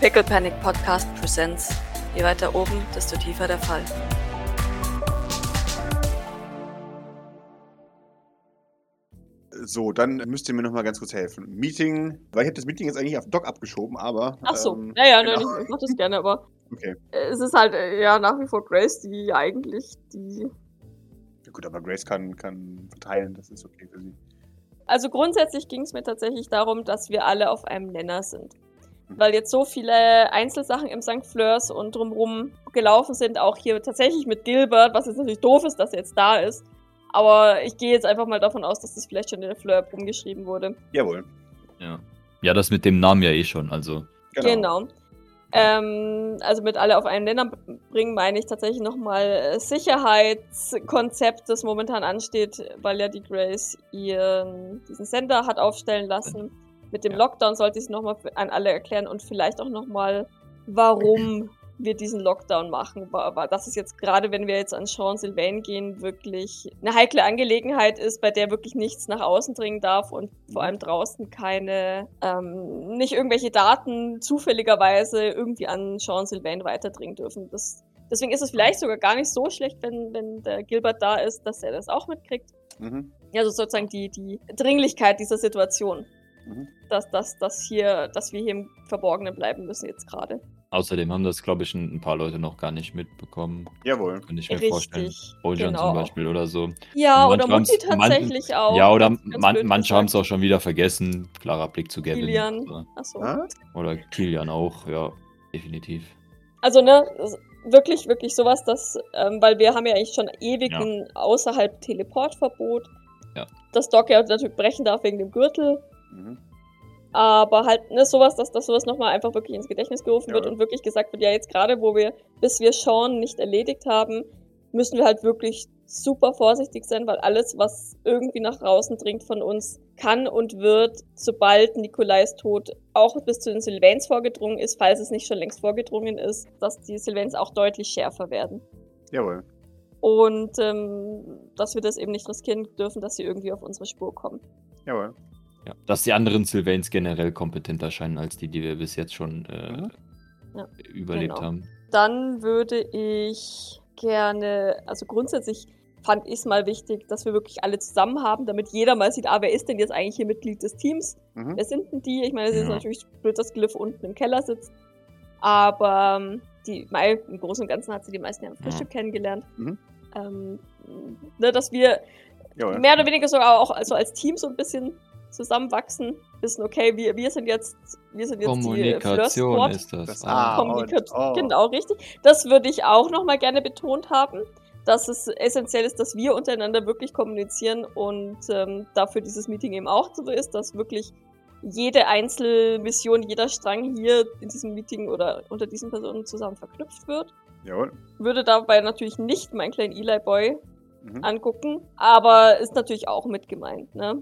Pickle Panic Podcast Presents. Je weiter oben, desto tiefer der Fall. So, dann müsst ihr mir noch mal ganz kurz helfen. Meeting, weil ich habe das Meeting jetzt eigentlich auf Doc abgeschoben, aber. Ach so, ähm, ja, ja, genau. nein, ich, ich mach das gerne, aber Okay. es ist halt äh, ja nach wie vor Grace, die eigentlich die. Ja, gut, aber Grace kann, kann verteilen, das ist okay für sie. Also grundsätzlich ging es mir tatsächlich darum, dass wir alle auf einem Nenner sind. Mhm. Weil jetzt so viele Einzelsachen im St. Fleurs und drumrum gelaufen sind, auch hier tatsächlich mit Gilbert, was jetzt natürlich doof ist, dass er jetzt da ist. Aber ich gehe jetzt einfach mal davon aus, dass das vielleicht schon in der Fleur umgeschrieben wurde. Jawohl. Ja. Ja, das mit dem Namen ja eh schon, also. Genau. Ähm, also mit alle auf einen Nenner bringen, meine ich tatsächlich nochmal Sicherheitskonzept, das momentan ansteht, weil ja die Grace ihren diesen Sender hat aufstellen lassen. Mit dem Ja. Lockdown sollte ich es nochmal an alle erklären und vielleicht auch nochmal, warum wir diesen Lockdown machen. Aber das ist jetzt gerade, wenn wir jetzt an Jean-Sylvain gehen, wirklich eine heikle Angelegenheit ist, bei der wirklich nichts nach außen dringen darf und vor allem draußen keine, ähm, nicht irgendwelche Daten zufälligerweise irgendwie an Jean-Sylvain weiterdringen dürfen. Das, deswegen ist es vielleicht sogar gar nicht so schlecht, wenn, wenn der Gilbert da ist, dass er das auch mitkriegt. Mhm. Also sozusagen die, die Dringlichkeit dieser Situation. Mhm. Dass, dass, dass, hier, dass wir hier im Verborgenen bleiben müssen jetzt gerade. Außerdem haben das, glaube ich, ein ein paar Leute noch gar nicht mitbekommen. Jawohl. Könnte ich mir Richtig, vorstellen. Bojan genau. zum Beispiel oder so. Ja, oder manche Mutti man- tatsächlich auch. ja, oder man, manche haben es auch schon wieder vergessen. Klarer Blick zu Gavin. Kilian. Oder, Achso. Oder Kilian auch, ja, definitiv. Also, ne, wirklich, wirklich sowas, dass, ähm, weil wir haben ja eigentlich schon ewig Ja. ein außerhalb Teleportverbot. Ja. Das Doc ja natürlich brechen darf wegen dem Gürtel. Mhm. Aber halt, ne, sowas, dass, dass sowas nochmal einfach wirklich ins Gedächtnis gerufen Ja. wird und wirklich gesagt wird, ja, jetzt gerade, wo wir, bis wir Sean nicht erledigt haben, müssen wir halt wirklich super vorsichtig sein, weil alles, was irgendwie nach draußen dringt von uns, kann und wird, sobald Nikolais Tod auch bis zu den Sylvains vorgedrungen ist, falls es nicht schon längst vorgedrungen ist, dass die Sylvains auch deutlich schärfer werden. Jawohl. Und ähm, dass wir das eben nicht riskieren dürfen, dass sie irgendwie auf unsere Spur kommen. Jawohl. Ja. Dass die anderen Sylvains generell kompetenter scheinen als die, die wir bis jetzt schon äh, Mhm. Ja, überlebt genau. haben. Dann würde ich gerne, also grundsätzlich fand ich es mal wichtig, dass wir wirklich alle zusammen haben, damit jeder mal sieht, ah, wer ist denn jetzt eigentlich hier Mitglied des Teams? Mhm. Wer sind denn die? Ich meine, es ist Ja. natürlich blöd, dass Glyph unten im Keller sitzt. Aber ähm, die, Mai, im Großen und Ganzen hat sie die meisten ja am Frühstück kennengelernt. Mhm. Ähm, ne, dass wir Jawohl. mehr oder weniger sogar auch also als Team so ein bisschen zusammenwachsen, wissen, okay, wir, wir sind jetzt, wir sind jetzt die Kommunikation Fleur-Squad. ist das. Das Ah. Kommunikation. und O. Genau, richtig. Das würde ich auch nochmal gerne betont haben, dass es essentiell ist, dass wir untereinander wirklich kommunizieren und ähm, dafür dieses Meeting eben auch so ist, dass wirklich jede Einzelmission, jeder Strang hier in diesem Meeting oder unter diesen Personen zusammen verknüpft wird. Jawohl. Würde dabei natürlich nicht meinen kleinen Eli Boy Mhm. angucken, aber ist natürlich auch mit gemeint, ne?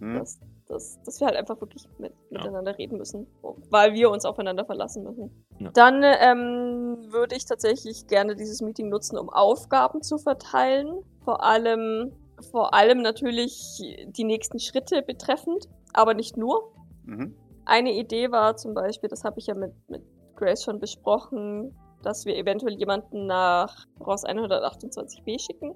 Mhm. dass, dass, dass wir halt einfach wirklich mit, Ja. miteinander reden müssen, weil wir uns aufeinander verlassen müssen. Ja. Dann ähm, würde ich tatsächlich gerne dieses Meeting nutzen, um Aufgaben zu verteilen. Vor allem, vor allem natürlich die nächsten Schritte betreffend, aber nicht nur. Mhm. Eine Idee war zum Beispiel, das habe ich ja mit, mit Grace schon besprochen, dass wir eventuell jemanden nach Ross 128b schicken,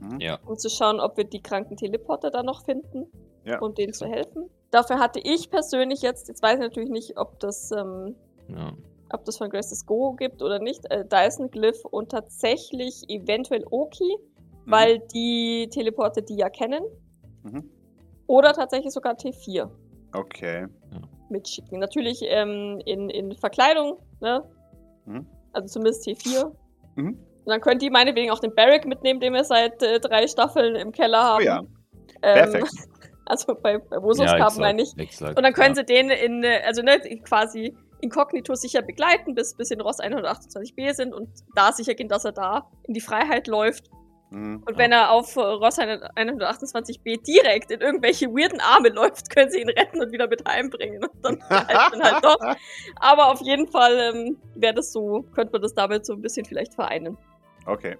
Mhm. Ja, um zu schauen, ob wir die kranken Teleporter da noch finden Ja. und denen zu helfen. Dafür hatte ich persönlich jetzt, jetzt weiß ich natürlich nicht, ob das, ähm, ja. ob das von Grace das Go gibt oder nicht, äh, Dyson Glyph und tatsächlich eventuell Oki, Mhm. weil die Teleporter die ja kennen. Mhm. Oder tatsächlich sogar T4 Okay. mitschicken. Natürlich ähm, in, in Verkleidung, ne? Mhm. Also zumindest T4. Mhm. Und dann könnt ihr meinetwegen auch den Barrack mitnehmen, den wir seit äh, drei Staffeln im Keller Oh haben. ja. Ähm, Perfekt. Also bei, bei Vosos ja, meine ich. exakt, Und dann können ja. sie den in, also ne, quasi inkognito sicher begleiten, bis, bis in Ross 128b sind und da sicher gehen, dass er da in die Freiheit läuft. Mhm. Und wenn er auf Ross 128b direkt in irgendwelche weirden Arme läuft, können sie ihn retten und wieder mit heimbringen. Und dann halt, dann halt doch. Aber auf jeden Fall ähm, wäre das so, könnte man das damit so ein bisschen vielleicht vereinen. Okay.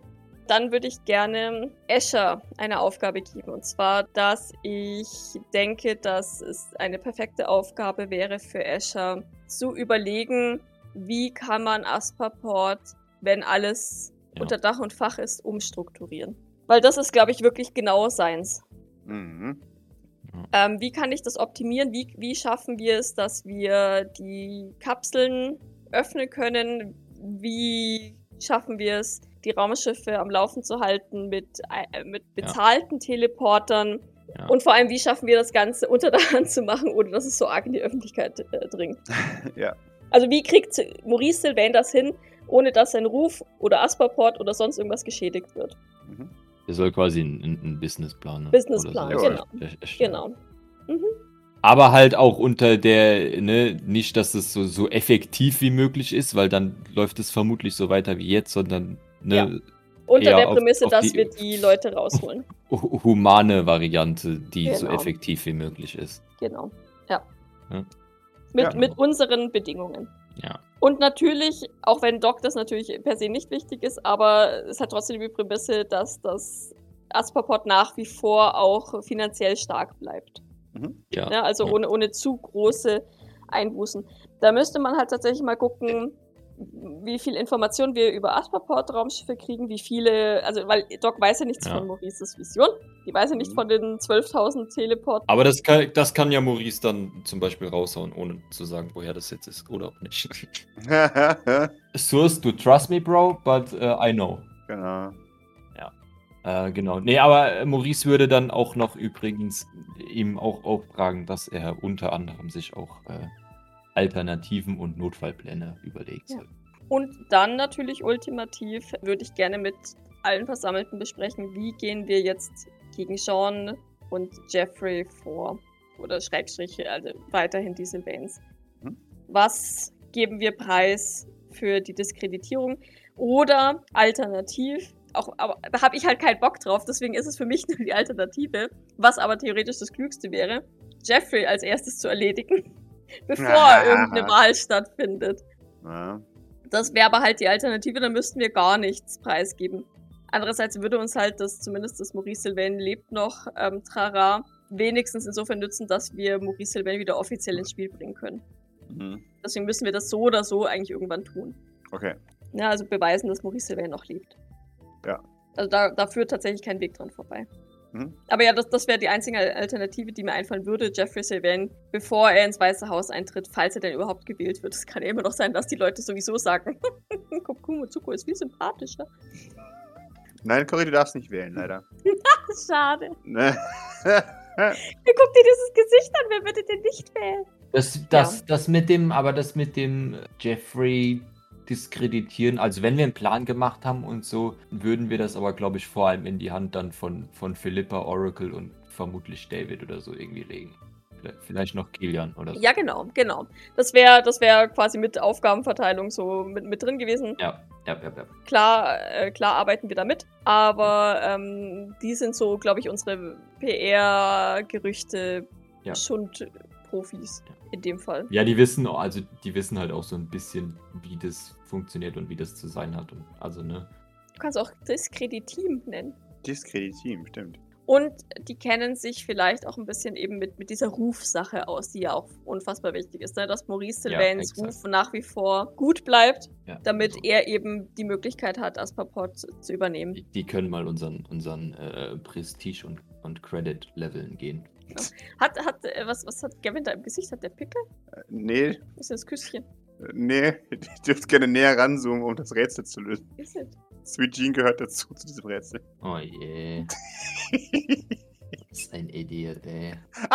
Dann würde ich gerne Escher eine Aufgabe geben. Und zwar, dass ich denke, dass es eine perfekte Aufgabe wäre für Escher zu überlegen, wie kann man Asperport, wenn alles Ja. unter Dach und Fach ist, umstrukturieren. Weil das ist, glaube ich, wirklich genau seins. Mhm. Ähm, wie kann ich das optimieren? Wie, wie schaffen wir es, dass wir die Kapseln öffnen können? Wie schaffen wir es, die Raumschiffe am Laufen zu halten mit, äh, mit Ja. bezahlten Teleportern? Ja. Und vor allem, wie schaffen wir das Ganze unter der Hand zu machen, ohne dass es so arg in die Öffentlichkeit äh, dringt? Ja. Also wie kriegt Maurice Sylvain das hin, ohne dass sein Ruf oder Asperport oder sonst irgendwas geschädigt wird? Mhm. Er soll quasi einen, Businessplan. ne? Businessplan, so genau. Genau. Mhm. Aber halt auch unter der, ne, nicht, dass es so, so effektiv wie möglich ist, weil dann läuft es vermutlich so weiter wie jetzt, sondern ne, Ja. Unter der auf- Prämisse, auf dass die- wir die Leute rausholen. hu- humane Variante, die so Genau. effektiv wie möglich ist. Genau. Ja. Ja. Mit, Ja. mit unseren Bedingungen. Ja. Und natürlich, auch wenn Doc das natürlich per se nicht wichtig ist, aber es hat trotzdem die Prämisse, dass das Asperport nach wie vor auch finanziell stark bleibt. Mhm. Ja. Ja, also Ja. ohne, ohne zu große Einbußen. Da müsste man halt tatsächlich mal gucken, wie viel Informationen wir über Asperport-Raumschiffe kriegen, wie viele, also weil Doc weiß ja nichts Ja. von Maurices Vision, die weiß ja nicht Mhm. von den 12.000 Teleport. Aber das kann, das kann ja Maurice dann zum Beispiel raushauen, ohne zu sagen, woher das jetzt ist oder auch nicht. Source, du trust me, bro, but uh, I know. genau. Äh, genau. Nee, aber Maurice würde dann auch noch übrigens ihm auch auftragen, dass er unter anderem sich auch äh, Alternativen und Notfallpläne überlegt. Ja. Und dann natürlich ultimativ würde ich gerne mit allen Versammelten besprechen, wie gehen wir jetzt gegen Sean und Jeffrey vor. Oder Schrägstriche, also weiterhin die Sylvains. Mhm. Was geben wir preis für die Diskreditierung? Oder alternativ, auch, aber da habe ich halt keinen Bock drauf, deswegen ist es für mich nur die Alternative, was aber theoretisch das Klügste wäre, Jeffrey als erstes zu erledigen, bevor irgendeine Wahl stattfindet. Ja. Das wäre aber halt die Alternative, dann müssten wir gar nichts preisgeben. Andererseits würde uns halt das, zumindest das Maurice Sylvain lebt noch, ähm, Trara, wenigstens insofern nützen, dass wir Maurice Sylvain wieder offiziell ins Spiel bringen können. Mhm. Deswegen müssen wir das so oder so eigentlich irgendwann tun. Okay. Ja, also beweisen, dass Maurice Sylvain noch lebt. Ja. Also da, da führt tatsächlich kein Weg dran vorbei. Mhm. Aber ja, das, das wäre die einzige Alternative, die mir einfallen würde. Jeffrey Sylvain, bevor er ins Weiße Haus eintritt, falls er denn überhaupt gewählt wird. Es kann ja immer noch sein, dass die Leute sowieso sagen, Kokumo Zuko ist viel sympathischer. Nein, Cory, du darfst nicht wählen, leider. Schade. Ne? Guck dir dieses Gesicht an, wer würde den nicht wählen? Das, das, das mit dem, aber das mit dem Jeffrey diskreditieren, also wenn wir einen Plan gemacht haben und so, würden wir das aber, glaube ich, vor allem in die Hand dann von, von Philippa, Oracle und vermutlich David oder so irgendwie legen. Vielleicht, vielleicht noch Kilian oder so. Ja, genau, genau. Das wäre das wär quasi mit Aufgabenverteilung so mit, mit drin gewesen. Ja, ja, ja. ja. Klar, äh, klar arbeiten wir damit, aber ähm, die sind so, glaube ich, unsere PR-Gerüchte Ja. Schundprofis in dem Fall. Ja, die wissen, also die wissen halt auch so ein bisschen, wie das funktioniert und wie das zu sein hat. Und also, ne? Du kannst auch Diskreditim nennen. Diskreditim, stimmt. Und die kennen sich vielleicht auch ein bisschen eben mit, mit dieser Rufsache aus, die ja auch unfassbar wichtig ist, ne? dass Maurice Ja, Sylvains exakt. Ruf nach wie vor gut bleibt, Ja, damit also, er eben die Möglichkeit hat, Asperport zu, zu übernehmen. Die, die können mal unseren, unseren äh, Prestige- und, und Credit-Leveln gehen. Hat, hat, äh, was, was hat Gavin da im Gesicht? Hat der Pickel? Äh, Nee, Was ist das Küsschen? Nee, ich dürfte gerne näher ranzoomen, um das Rätsel zu lösen. Ist es? Sweet Jean gehört dazu, zu diesem Rätsel. Oh je. Das ist ein Idiot, ey.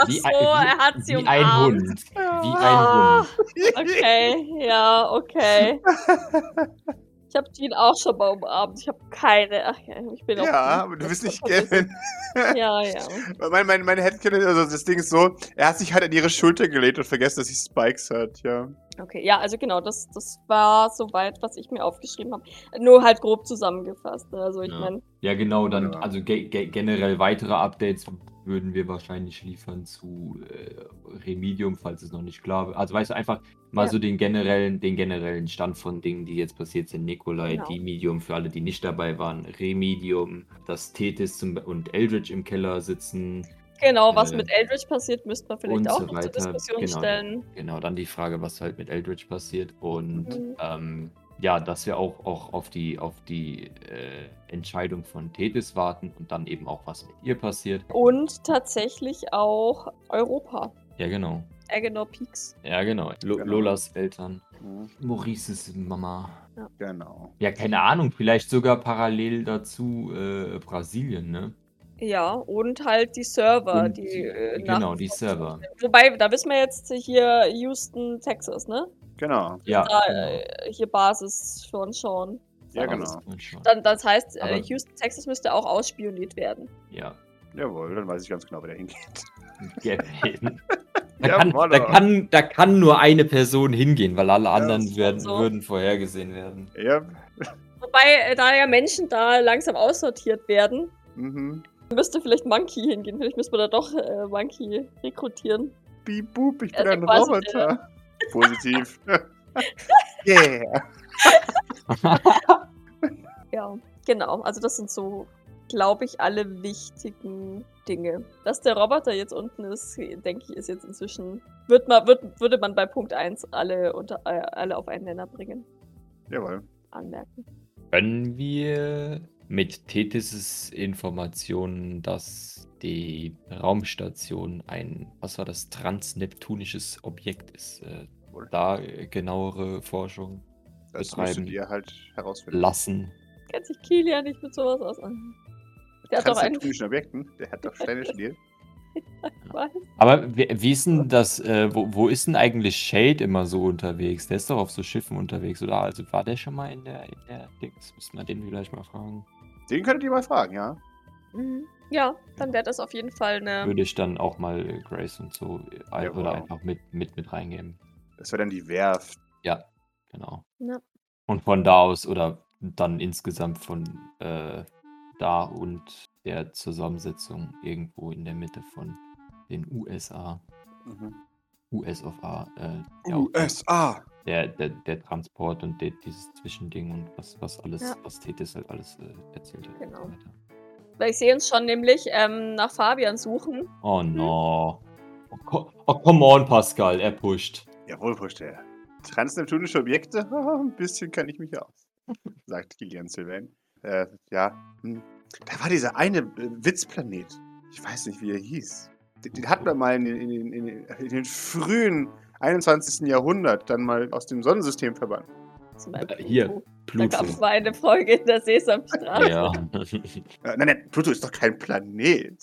Ach Wie so, ein- wie- er hat sie Wie ein umarmt. Hund. Wie ein Ah, Hund. Okay, ja, okay. Ich habe Jean auch schon mal umarmt. Ich habe keine. Ach ja, ich bin auch. Ja, aber du bist nicht. Gavin. Ja, ja. Mein, mein, mein Headcanon, also das Ding ist so, er hat sich halt an ihre Schulter gelegt und vergessen, dass sie Spikes hat, ja. Okay, ja, also genau, das, das war soweit, was ich mir aufgeschrieben habe. Nur halt grob zusammengefasst. ne? Also ich Ja. meine, Ja, genau, dann, Ja. also ge ge generell weitere Updates würden wir wahrscheinlich liefern zu äh, Remedium, falls es noch nicht klar wird. Also weißt du, einfach mal Ja. so den generellen, den generellen Stand von Dingen, die jetzt passiert sind. Nikolai, Genau. die Medium für alle, die nicht dabei waren, Remedium, dass Tethys zum, und Eldritch im Keller sitzen. Genau, was Äh, mit Eldritch passiert, müsste man vielleicht auch so noch zur. Diskussion Genau. stellen. Genau, dann die Frage, was halt mit Eldritch passiert und Mhm. ähm, ja, dass wir auch, auch auf die, auf die äh, Entscheidung von Tethys warten und dann eben auch, was mit ihr passiert. Und tatsächlich auch Europa. Ja, genau. Agenor Peaks. Ja, genau. Lo Genau. Lolas Eltern. Mhm, Maurices Mama. Genau. Ja, keine Ahnung, vielleicht sogar parallel dazu äh, Brasilien, ne? Ja, und halt die Server, Und, die. Äh, genau, die Server. Wobei, da wissen wir jetzt hier Houston, Texas, ne? Genau. Ja, Da, genau. äh, hier Basis von Sean. Ja, genau. schon. Dann, das heißt, äh, Houston, Texas müsste auch ausspioniert werden. Ja. Jawohl, dann weiß ich ganz genau, wer da hingeht. Gavin. Da kann, da, kann, da kann nur eine Person hingehen, weil alle anderen ist werden, so. würden vorhergesehen werden. Ja. Wobei, äh, da ja Menschen da langsam aussortiert werden, Mhm. müsste vielleicht Monkey hingehen. Vielleicht müssen wir da doch äh, Monkey rekrutieren. Beep, boop, ich bin Also ein Roboter. Positiv. yeah. Ja, genau. Also das sind so, glaube ich, alle wichtigen Dinge. Dass der Roboter jetzt unten ist, denke ich, ist jetzt inzwischen, wird man, wird, würde man bei Punkt 1 alle, unter, äh, alle auf einen Nenner bringen, Jawohl. anmerken. Können wir mit Tethys' Informationen, dass die Raumstation ein, was war das, transneptunisches Objekt ist, äh, da äh, genauere Forschung Das Betreiben. ihr halt herausfinden. lassen? Kennt sich Kilian nicht mit sowas aus. Der hat doch einen. Transneptunischen Objekten, der hat doch Steine studiert. Was? Aber wie, wie ist denn das, äh, wo, wo ist denn eigentlich Shade immer so unterwegs? Der ist doch auf so Schiffen unterwegs, oder? Also war der schon mal in der, in der Dings? Müssen wir den vielleicht mal fragen. Den könntet ihr mal fragen, ja. Mhm. Ja, dann wäre das auf jeden Fall eine. Würde ich dann auch mal äh, Grace und so äh, Ja, oder wow. einfach mit, mit, mit reingeben. Das wäre dann die Werft. Ja, genau. Ja. Und von da aus oder dann insgesamt von äh, da und der Zusammensetzung irgendwo in der Mitte von den USA, Mhm. US of A, äh, USA. Der, der, der Transport und der, dieses Zwischending und was, was alles, Ja. was Tethys halt alles äh, erzählt hat. Genau. Weil ich sehe uns schon nämlich ähm, nach Fabian suchen. Oh no. Oh, co- oh, come on, Pascal, er pusht. Jawohl, Pusher. Transneptunische Objekte? Ein bisschen kann ich mich aus. sagt Gillian Sylvain. Äh, ja. hm. Da war dieser eine äh, Witzplanet. Ich weiß nicht, wie er hieß. Den, den hatten wir mal in, in, in, in den frühen 21. Jahrhundert dann mal aus dem Sonnensystem verbannt. Äh, hier, Pluto. Da gab es mal eine Folge in der Sesamstraße. Ja. Äh, nein, nein, Pluto ist doch kein Planet.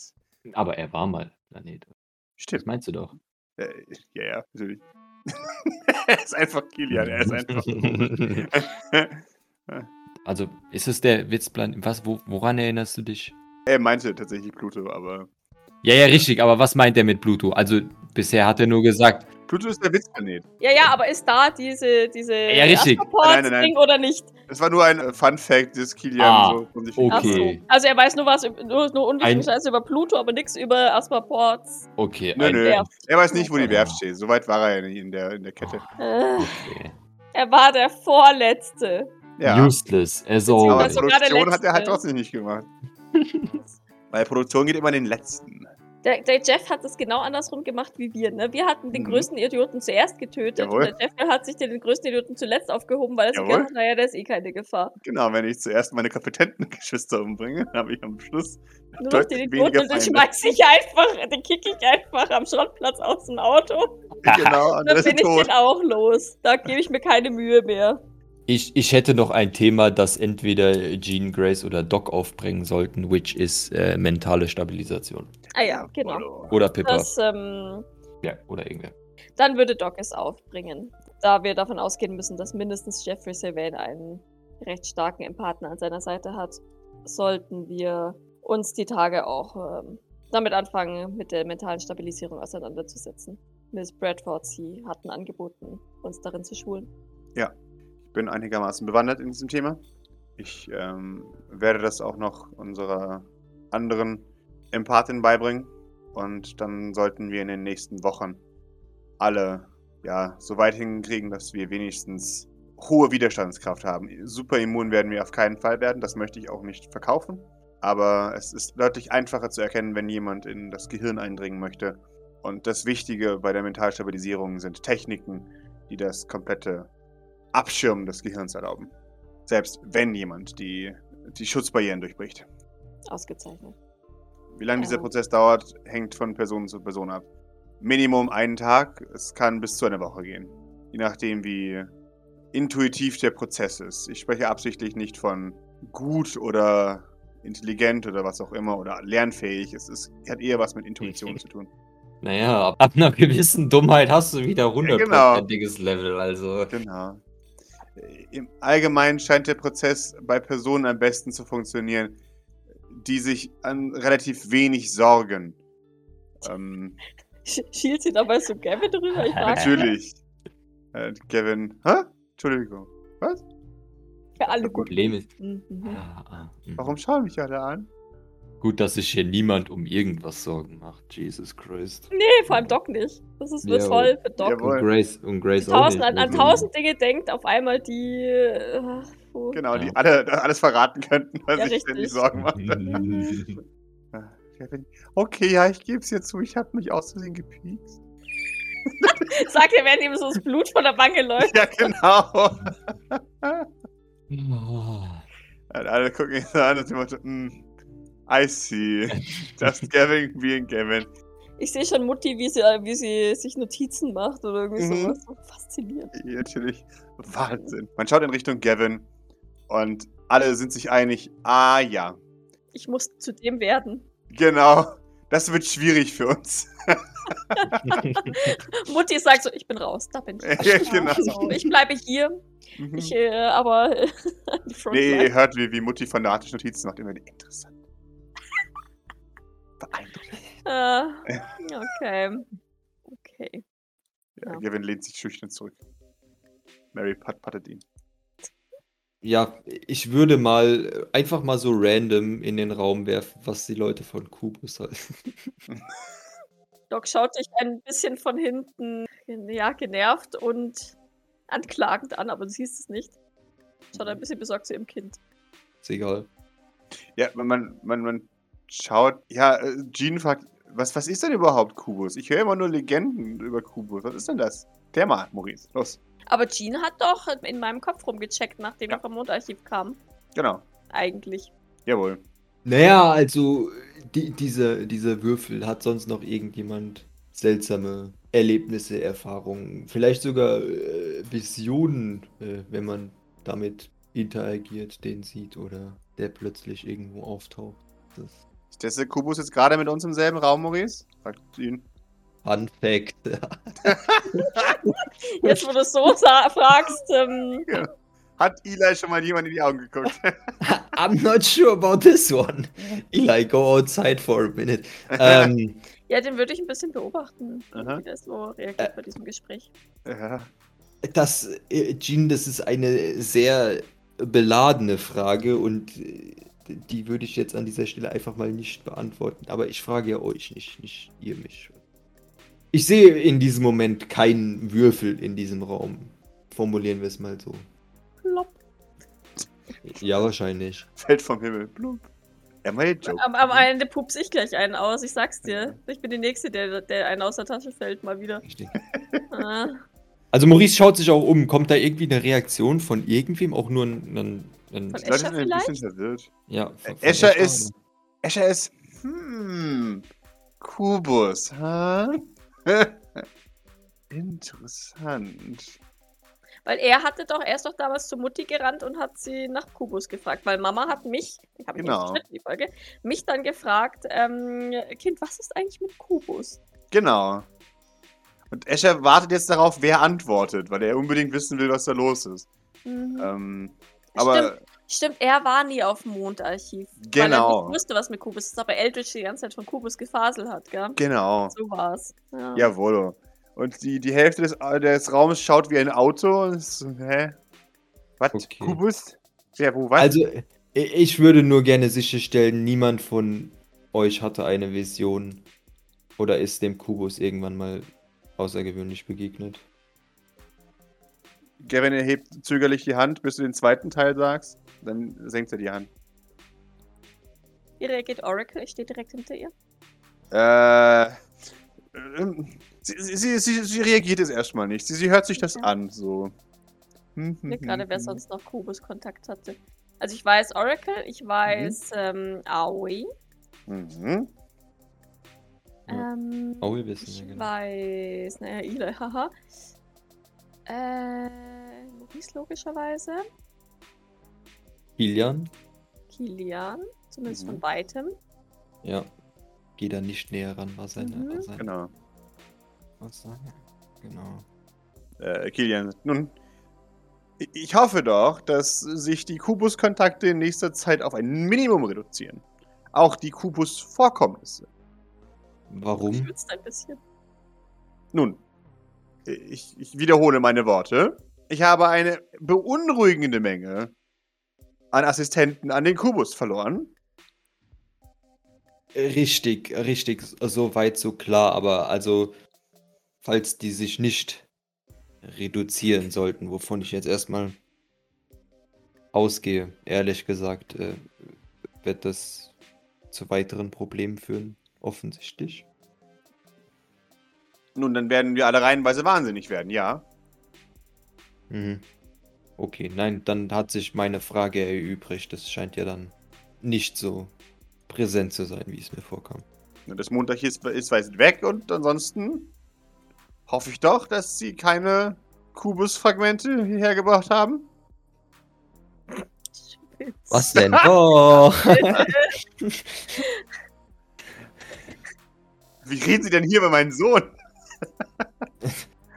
Aber er war mal Planet. Das Stimmt. meinst du doch. Äh, ja, ja, natürlich. er ist einfach Kilian, er ist einfach. Also, ist es der Witzplan? Was, wo, woran erinnerst du dich? er meinte tatsächlich Pluto, aber. Ja, ja, richtig, aber was meint er mit Pluto? Also, bisher hat er nur gesagt, Pluto ist der Witzplanet. Ja, ja, aber ist da diese, diese Ja, richtig. Nein, nein, nein. Ding oder nicht? Das war nur ein äh, Fun-Fact, das Kilian Ah, so von sich okay. Ach so. Also er weiß nur was, über- nur, nur unwichtige Ein- Scheiße über Pluto, aber nichts über Asperports. okay, Nö, nö. Er weiß nicht, wo die. Werft steht. Soweit war er ja nicht in der, in der Kette. Äh, okay. er war der Vorletzte. Ja. Useless, as Aber Produktion hat er halt trotzdem nicht gemacht. Weil Produktion geht immer in den letzten. Der, der Jeff hat es genau andersrum gemacht wie wir. Ne? Wir hatten den Mhm. größten Idioten zuerst getötet Jawohl. und der Jeff hat sich den größten Idioten zuletzt aufgehoben, weil er sich gedacht hat, naja, der ist eh keine Gefahr. Genau, wenn ich zuerst meine kompetenten Geschwister umbringe, habe ich am Schluss Nur noch den Idioten und den Feinde. schmeiß ich einfach, den kick ich einfach am Schrottplatz aus dem Auto. Genau, und Dann bin ich tot. den auch los. Da gebe ich mir keine Mühe mehr. Ich, ich hätte noch ein Thema, das entweder Jean, Grace oder Doc aufbringen sollten, which is äh, mentale Stabilisation. Ah ja, genau. Oder Pippa. Das, ähm, Ja, oder irgendwer. dann würde Doc es aufbringen. Da wir davon ausgehen müssen, dass mindestens Jeffrey Sylvain einen recht starken Empathen an seiner Seite hat, sollten wir uns die Tage auch ähm, damit anfangen, mit der mentalen Stabilisierung auseinanderzusetzen. Miss Bradford, sie hatten angeboten, uns darin zu schulen. Ich bin einigermaßen bewandert in diesem Thema. Ich ähm, werde das auch noch unserer anderen Empathin beibringen. Und dann sollten wir in den nächsten Wochen alle ja, so weit hinkriegen, dass wir wenigstens hohe Widerstandskraft haben. Super immun werden wir auf keinen Fall werden. Das möchte ich auch nicht verkaufen. Aber es ist deutlich einfacher zu erkennen, wenn jemand in das Gehirn eindringen möchte. Und das Wichtige bei der Mentalstabilisierung sind Techniken, die das komplette Abschirmen des Gehirns erlauben. Selbst wenn jemand die, die Schutzbarrieren durchbricht. Ausgezeichnet. Wie lange Ja. dieser Prozess dauert, hängt von Person zu Person ab. Minimum einen Tag, es kann bis zu einer Woche gehen. Je nachdem, wie intuitiv der Prozess ist. Ich spreche absichtlich nicht von gut oder intelligent oder was auch immer oder lernfähig. Es ist, hat eher was mit Intuition zu tun. Naja, ab, ab einer gewissen Dummheit hast du wieder genau. hundertprozentiges Level, also. Genau. Im Allgemeinen scheint der Prozess bei Personen am besten zu funktionieren, die sich an relativ wenig sorgen. Ähm, Sch- Schielt sie dabei so Gavin drüber? Natürlich. Äh, Gavin. Hä? Entschuldigung. Was? für alle gut. Problem ist. Mhm. Ah, ah, mhm. Warum schauen mich alle an? Gut, dass sich hier niemand um irgendwas Sorgen macht. Jesus Christ. Nee, vor allem Doc nicht. Das ist nur Ja, toll für Doc. Jawohl. Und Grace, und Grace auch tausend, nicht. an, an also- tausend Dinge denkt, auf einmal die. Äh, wo- Genau, die Ja. alle alles verraten könnten, weil Ja, sich ständig. Sorgen macht. Gavin, Okay, ja, ich gebe es dir zu, ich habe mich aus Versehen gepiekst. Sagt er, während ihm so das Blut von der Wange läuft. Ja, genau. Und alle gucken ihn an und sie so, I see. Just Gavin being Gavin. Ich sehe schon Mutti, wie sie, äh, wie sie sich Notizen macht oder irgendwie Mhm. sowas. So faszinierend. Natürlich Wahnsinn. Man schaut in Richtung Gavin und alle sind sich einig, ah ja, Ich muss zu dem werden. genau, das wird schwierig für uns. Mutti sagt so, ich bin raus, da bin ich. Ja, genau. Ich bleibe hier, Mhm. ich, äh, aber Nee, ihr hört, wie, wie Mutti fanatisch Notizen macht. Immer die interessant. Beeindruckend. äh, okay. Okay. Ja, Ja. Gavin lehnt sich schüchtern zurück. Mary pat pattet ihn. Ja, ich würde mal einfach mal so random in den Raum werfen, was die Leute von Kubus halten. Doc schaut dich ein bisschen von hinten, ja, genervt und anklagend an, aber du siehst es nicht. Schaut ein bisschen besorgt zu ihrem Kind. Ist egal. Ja, man, man, man schaut. Ja, äh, Jean fragt, was, was ist denn überhaupt Kubus? Ich höre immer nur Legenden über Kubus. Was ist denn das? Klär mal, Maurice. Los. Aber Jean hat doch in meinem Kopf rumgecheckt, nachdem er vom Mondarchiv kam. Genau. Eigentlich. Jawohl. Naja, also die, diese, diese Würfel hat sonst noch irgendjemand seltsame Erlebnisse, Erfahrungen, vielleicht sogar äh, Visionen, äh, wenn man damit interagiert, den sieht oder der plötzlich irgendwo auftaucht. Das ist der Kubus jetzt gerade mit uns im selben Raum, Maurice? Fragt Jean. Fun Fact. Jetzt, wo du es so fragst, ähm, Hat Eli schon mal jemand in die Augen geguckt? I'm not sure about this one. Eli, go outside for a minute. Ähm, ja, den würde ich ein bisschen beobachten, Aha. wie der so reagiert bei diesem Gespräch. ja. Das, äh, Jean, das ist eine sehr beladene Frage und äh, die würde ich jetzt an dieser Stelle einfach mal nicht beantworten. Aber ich frage ja euch nicht, nicht ihr mich. Ich sehe in diesem Moment keinen Würfel in diesem Raum. Formulieren wir es mal so. Plopp. Ja, wahrscheinlich. Fällt vom Himmel. Joke. Am, am Ende pups ich gleich einen aus, ich sag's dir. Ich bin die Nächste, der, der einen aus der Tasche fällt, mal wieder. Richtig. Ah, Also Maurice schaut sich auch um. Kommt da irgendwie eine Reaktion von irgendwem? Auch nur ein... ein, ein Von Escher sind ein bisschen vielleicht? verwirrt. ja, von- von Escher Escher, ist. Escher ist. Hm. Kubus, ha? Interessant. weil er hatte doch, er ist doch damals zu Mutti gerannt und hat sie nach Kubus gefragt, weil Mama hat mich, ich habe Genau. genau. die Folge, mich dann gefragt, ähm, Kind, was ist eigentlich mit Kubus? Genau. Und Escher wartet jetzt darauf, wer antwortet, weil er unbedingt wissen will, was da los ist. Mhm. Ähm, aber Stimmt, er war nie auf dem Mondarchiv. Weil er Genau. nicht wusste, was mit Kubus ist, aber Eldritch die ganze Zeit von Kubus gefaselt hat, gell? genau. So war's. Ja. Jawohl. Und die, die Hälfte des, des Raumes schaut wie ein Auto und ist so, hä? Was? Okay. Kubus? Ja, wo, was? Also, ich würde nur gerne sicherstellen, niemand von euch hatte eine Vision oder ist dem Kubus irgendwann mal außergewöhnlich begegnet. Gavin erhebt zögerlich die Hand, bis du den zweiten Teil sagst. Dann senkt er die Hand. Wie reagiert Oracle? Ich stehe direkt hinter ihr. Äh, ähm, sie, sie, sie, sie reagiert jetzt erstmal nicht. Sie, sie hört sich das Okay. an, so. Hm, hm, Nicht gerade, hm, wer hm. sonst noch Kubus Kontakt hatte. Also ich weiß Oracle, ich weiß ähm, Aoi. Mhm. Ähm, Aoi wissen ich wir, genau. weiß, naja, Eli, haha. Äh, Maurice logischerweise. Kilian? Kilian, zumindest Mhm. von weitem. Ja. Geh da nicht näher ran, war seine, Mhm. war seine Genau. Aussage. Genau. Äh, Kilian, nun, ich- ich hoffe doch, dass sich die Kubus-Kontakte in nächster Zeit auf ein Minimum reduzieren. Auch die Kubus-Vorkommnisse. Warum? Schwitzt ein bisschen. Nun, ich, ich wiederhole meine Worte. Ich habe eine beunruhigende Menge an Assistenten an den Kubus verloren. Richtig, richtig, so weit, so klar, aber also, falls die sich nicht reduzieren sollten, wovon ich jetzt erstmal ausgehe, ehrlich gesagt, äh, wird das zu weiteren Problemen führen, offensichtlich. Nun, dann werden wir alle reihenweise wahnsinnig werden, ja. Mhm. Okay, nein, dann hat sich meine Frage erübrigt. Das scheint ja dann nicht so präsent zu sein, wie es mir vorkam. Das Montag ist, ist weit weg und ansonsten hoffe ich doch, dass sie keine Kubusfragmente hierher gebracht haben. Was denn? Oh! Wie reden sie denn hier über meinen Sohn?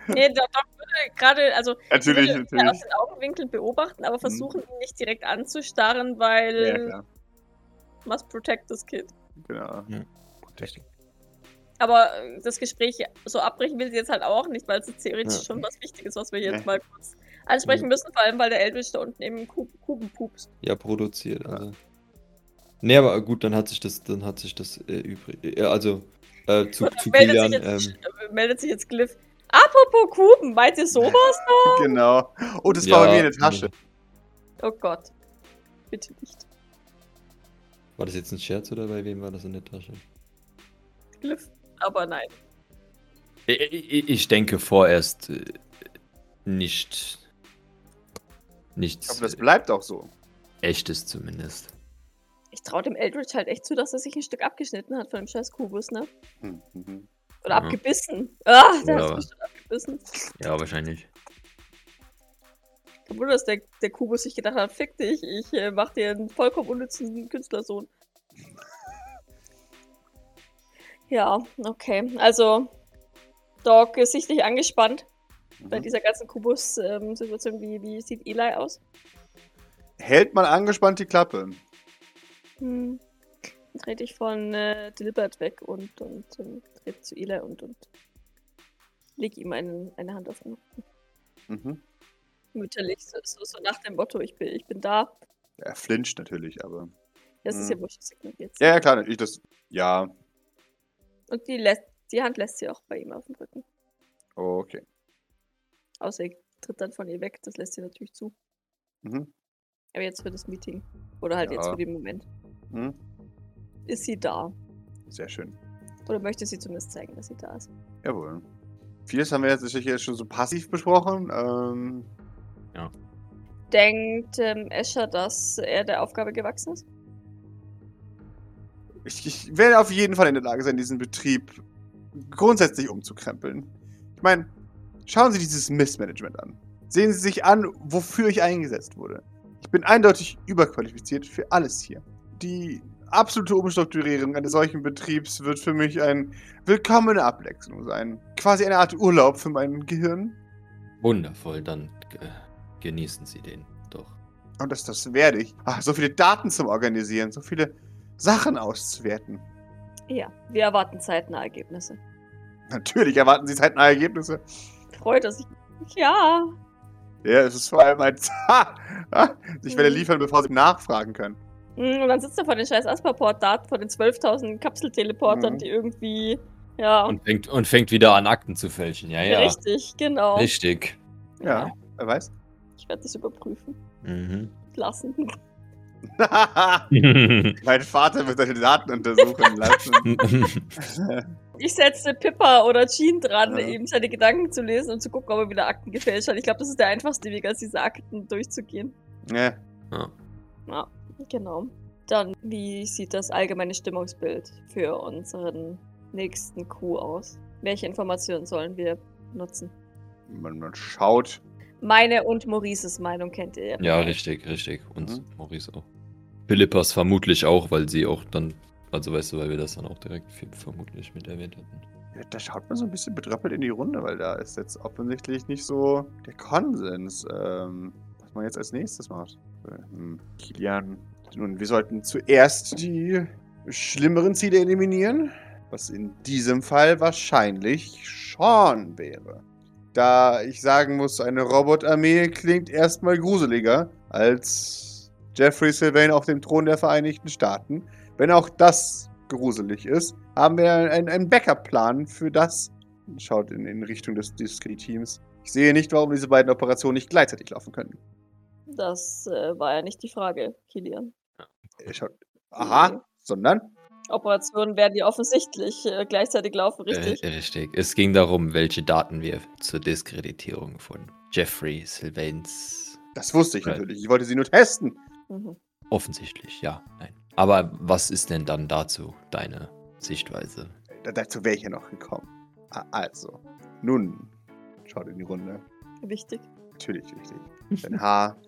Nee, der Doc würde gerade, also Natürlich, würde ihn natürlich. aus den Augenwinkeln beobachten, aber versuchen ihn nicht direkt anzustarren, weil Ja, must protect this kid. Genau. Richtig. Aber äh, das Gespräch so abbrechen will sie jetzt halt auch nicht, weil es ist theoretisch Ja. schon was Wichtiges, was wir jetzt Nee. mal kurz ansprechen Mhm. müssen, vor allem weil der Eldritch da unten eben Kub Kuben pupst. Ja, produziert. Also. Nee, aber gut, dann hat sich das, dann hat sich das äh, übrig. Äh, also, äh, zu, zu meldet, Kilian, sich jetzt, ähm, äh, meldet sich jetzt Glyph. Apropos Kuben, meint ihr sowas? Genau. Oh, das war bei mir in der ja, Tasche. Oh Gott. Bitte nicht. War das jetzt ein Scherz oder bei wem war das in der Tasche? Glyph. Aber nein. Ich, ich, denke vorerst äh, nicht. Ich Nichts hoffe, das bleibt auch so. Echtes zumindest. Ich traue dem Eldritch halt echt zu, dass er sich ein Stück abgeschnitten hat von dem scheiß Kubus, ne? Hm, mhm. Oder Ja. abgebissen. Ah, der Ja. hat bestimmt abgebissen. Ja, wahrscheinlich. Kein Wunder, dass der, der Kubus sich gedacht hat, fick dich, ich äh, mach dir einen vollkommen unnützen Künstlersohn. Ja, okay. Also, Doc ist sichtlich angespannt bei Mhm. dieser ganzen Kubus-Situation. wie, wie sieht Eli aus? Hält mal angespannt die Klappe. Hm. Dann trete ich von äh, Dilbert weg und, und ähm, trete zu Eli und, und leg ihm einen, eine Hand auf den Rücken. Mhm. Mütterlich, so, so, so nach dem Motto, ich bin, ich bin da. Er flincht natürlich, aber. Das ist ja wurscht, das ignoriert. Ja, ja, klar, ich das. Ja, Und die, lässt, die Hand lässt sie auch bei ihm auf dem Rücken. okay. Außer er tritt dann von ihr weg, das lässt sie natürlich zu. Mhm. Aber jetzt für das Meeting. Oder halt jetzt Ja. für den Moment. Mhm. Ist sie da? Sehr schön. Oder möchte sie zumindest zeigen, dass sie da ist? Jawohl. Vieles haben wir jetzt sicher jetzt schon so passiv besprochen. Ähm, Denkt ähm, Escher, dass er der Aufgabe gewachsen ist? ich, ich werde auf jeden Fall in der Lage sein, diesen Betrieb grundsätzlich umzukrempeln. Ich meine, schauen Sie dieses Missmanagement an. Sehen Sie sich an, wofür ich eingesetzt wurde. Ich bin eindeutig überqualifiziert für alles hier. Die absolute Umstrukturierung eines solchen Betriebs wird für mich eine willkommene Abwechslung sein. Quasi eine Art Urlaub für mein Gehirn. Wundervoll, dann äh, genießen Sie den doch. Und das, das werde ich. Ach, so viele Daten zum Organisieren, so viele Sachen auszuwerten. Ja, wir erwarten zeitnah Ergebnisse. Natürlich erwarten Sie zeitnahe Ergebnisse. Freut er sich. Ja. Ja, es ist vor allem ein! Ha! Ich werde Mhm. liefern, bevor Sie nachfragen können. Mm, Und dann sitzt er vor den scheiß Asperport-Daten, vor den 12.000 Kapselteleportern, Mhm. die irgendwie. Ja, Und fängt, und fängt wieder an, Akten zu fälschen. Ja, ja. richtig, genau. Richtig. Ja, wer weiß. Ich werde das überprüfen Mhm. lassen. mein Vater wird deine Daten untersuchen lassen. Ich setze Pippa oder Jean dran, Ja. eben seine Gedanken zu lesen und zu gucken, ob er wieder Akten gefälscht hat. Ich glaube, das ist der einfachste Weg, als diese Akten durchzugehen. ja. Ja, genau. Dann, wie sieht das allgemeine Stimmungsbild für unseren nächsten Coup aus? Welche Informationen sollen wir nutzen? Man, man schaut. Meine und Maurices Meinung kennt ihr ja. ja, richtig, richtig. Und Mhm. Maurice auch. Philippas vermutlich auch, weil sie auch dann, also weißt du, weil wir das dann auch direkt vermutlich mit erwähnt hatten. Ja, da schaut man so ein bisschen betröppelt in die Runde, weil da ist jetzt offensichtlich nicht so der Konsens, ähm, was man jetzt als nächstes macht. Ähm, Kilian. Nun, wir sollten zuerst die schlimmeren Ziele eliminieren, was in diesem Fall wahrscheinlich Sean wäre. Da ich sagen muss, eine Robotarmee klingt erstmal gruseliger als Jeffrey Sylvain auf dem Thron der Vereinigten Staaten. Wenn auch das gruselig ist, haben wir einen, Backup-Plan für das. Schaut in, in Richtung des Discrete-Teams. Ich sehe nicht, warum diese beiden Operationen nicht gleichzeitig laufen können. Das äh, war ja nicht die Frage, Kilian. Er schaut. Aha, sondern? Operationen werden ja offensichtlich äh, gleichzeitig laufen, richtig? Äh, richtig. Es ging darum, welche Daten wir zur Diskreditierung von Jeffrey Sylvains. Das wusste ich Right. natürlich. Ich wollte sie nur testen. Mhm. Offensichtlich, ja. Nein. Aber was ist denn dann dazu deine Sichtweise? Da, dazu wäre ich ja noch gekommen. Also, nun, schaut in die Runde. Wichtig. Natürlich wichtig. Dein Haar äh,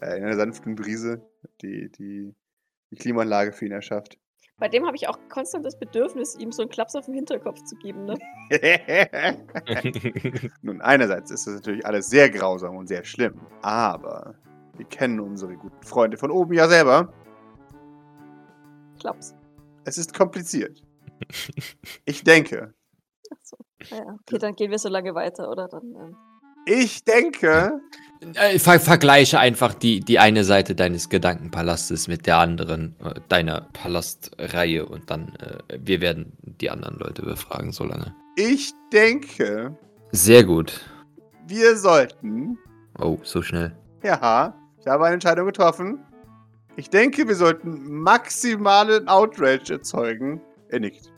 in einer sanften Brise, die, die die Klimaanlage für ihn erschafft. Bei dem habe ich auch konstant das Bedürfnis, ihm so einen Klaps auf den Hinterkopf zu geben, ne? Nun, einerseits ist das natürlich alles sehr grausam und sehr schlimm, aber wir kennen unsere guten Freunde von oben ja selber. Klaps. Es ist kompliziert. Ich denke, Achso. Naja, okay, dann gehen wir so lange weiter, oder? Dann, ähm, ich denke, Äh, Ver vergleiche einfach die, die eine Seite deines Gedankenpalastes mit der anderen, äh, deiner Palastreihe und dann, äh, wir werden die anderen Leute befragen, solange. ich denke, Sehr gut. wir sollten, Oh, so schnell. ja, ich habe eine Entscheidung getroffen. Ich denke, wir sollten maximalen Outrage erzeugen. Er nickt.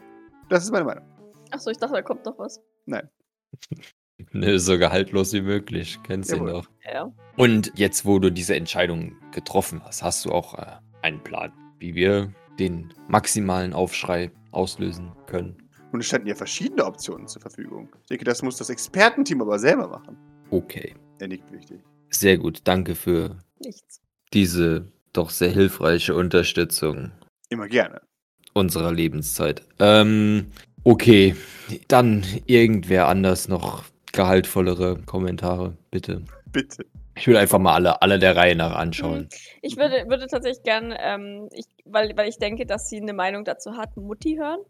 Das ist meine Meinung. Achso, ich dachte, da kommt noch was. Ne, so gehaltlos wie möglich. Kennst ihn Jawohl. doch. Ja. Und jetzt, wo du diese Entscheidung getroffen hast, hast du auch äh, einen Plan, wie wir den maximalen Aufschrei auslösen können. Und es standen ja verschiedene Optionen zur Verfügung. Ich denke, das muss das Expertenteam aber selber machen. Okay. Er nickt wichtig. Sehr gut. Danke für Nichts. diese doch sehr hilfreiche Unterstützung Immer gerne. unserer Lebenszeit. Ähm, okay. Dann irgendwer anders noch gehaltvollere Kommentare, bitte. Bitte. Ich will einfach mal alle, alle der Reihe nach anschauen. Ich würde, würde tatsächlich gern, ähm, ich, weil, weil ich denke, dass sie eine Meinung dazu hat, Mutti hören.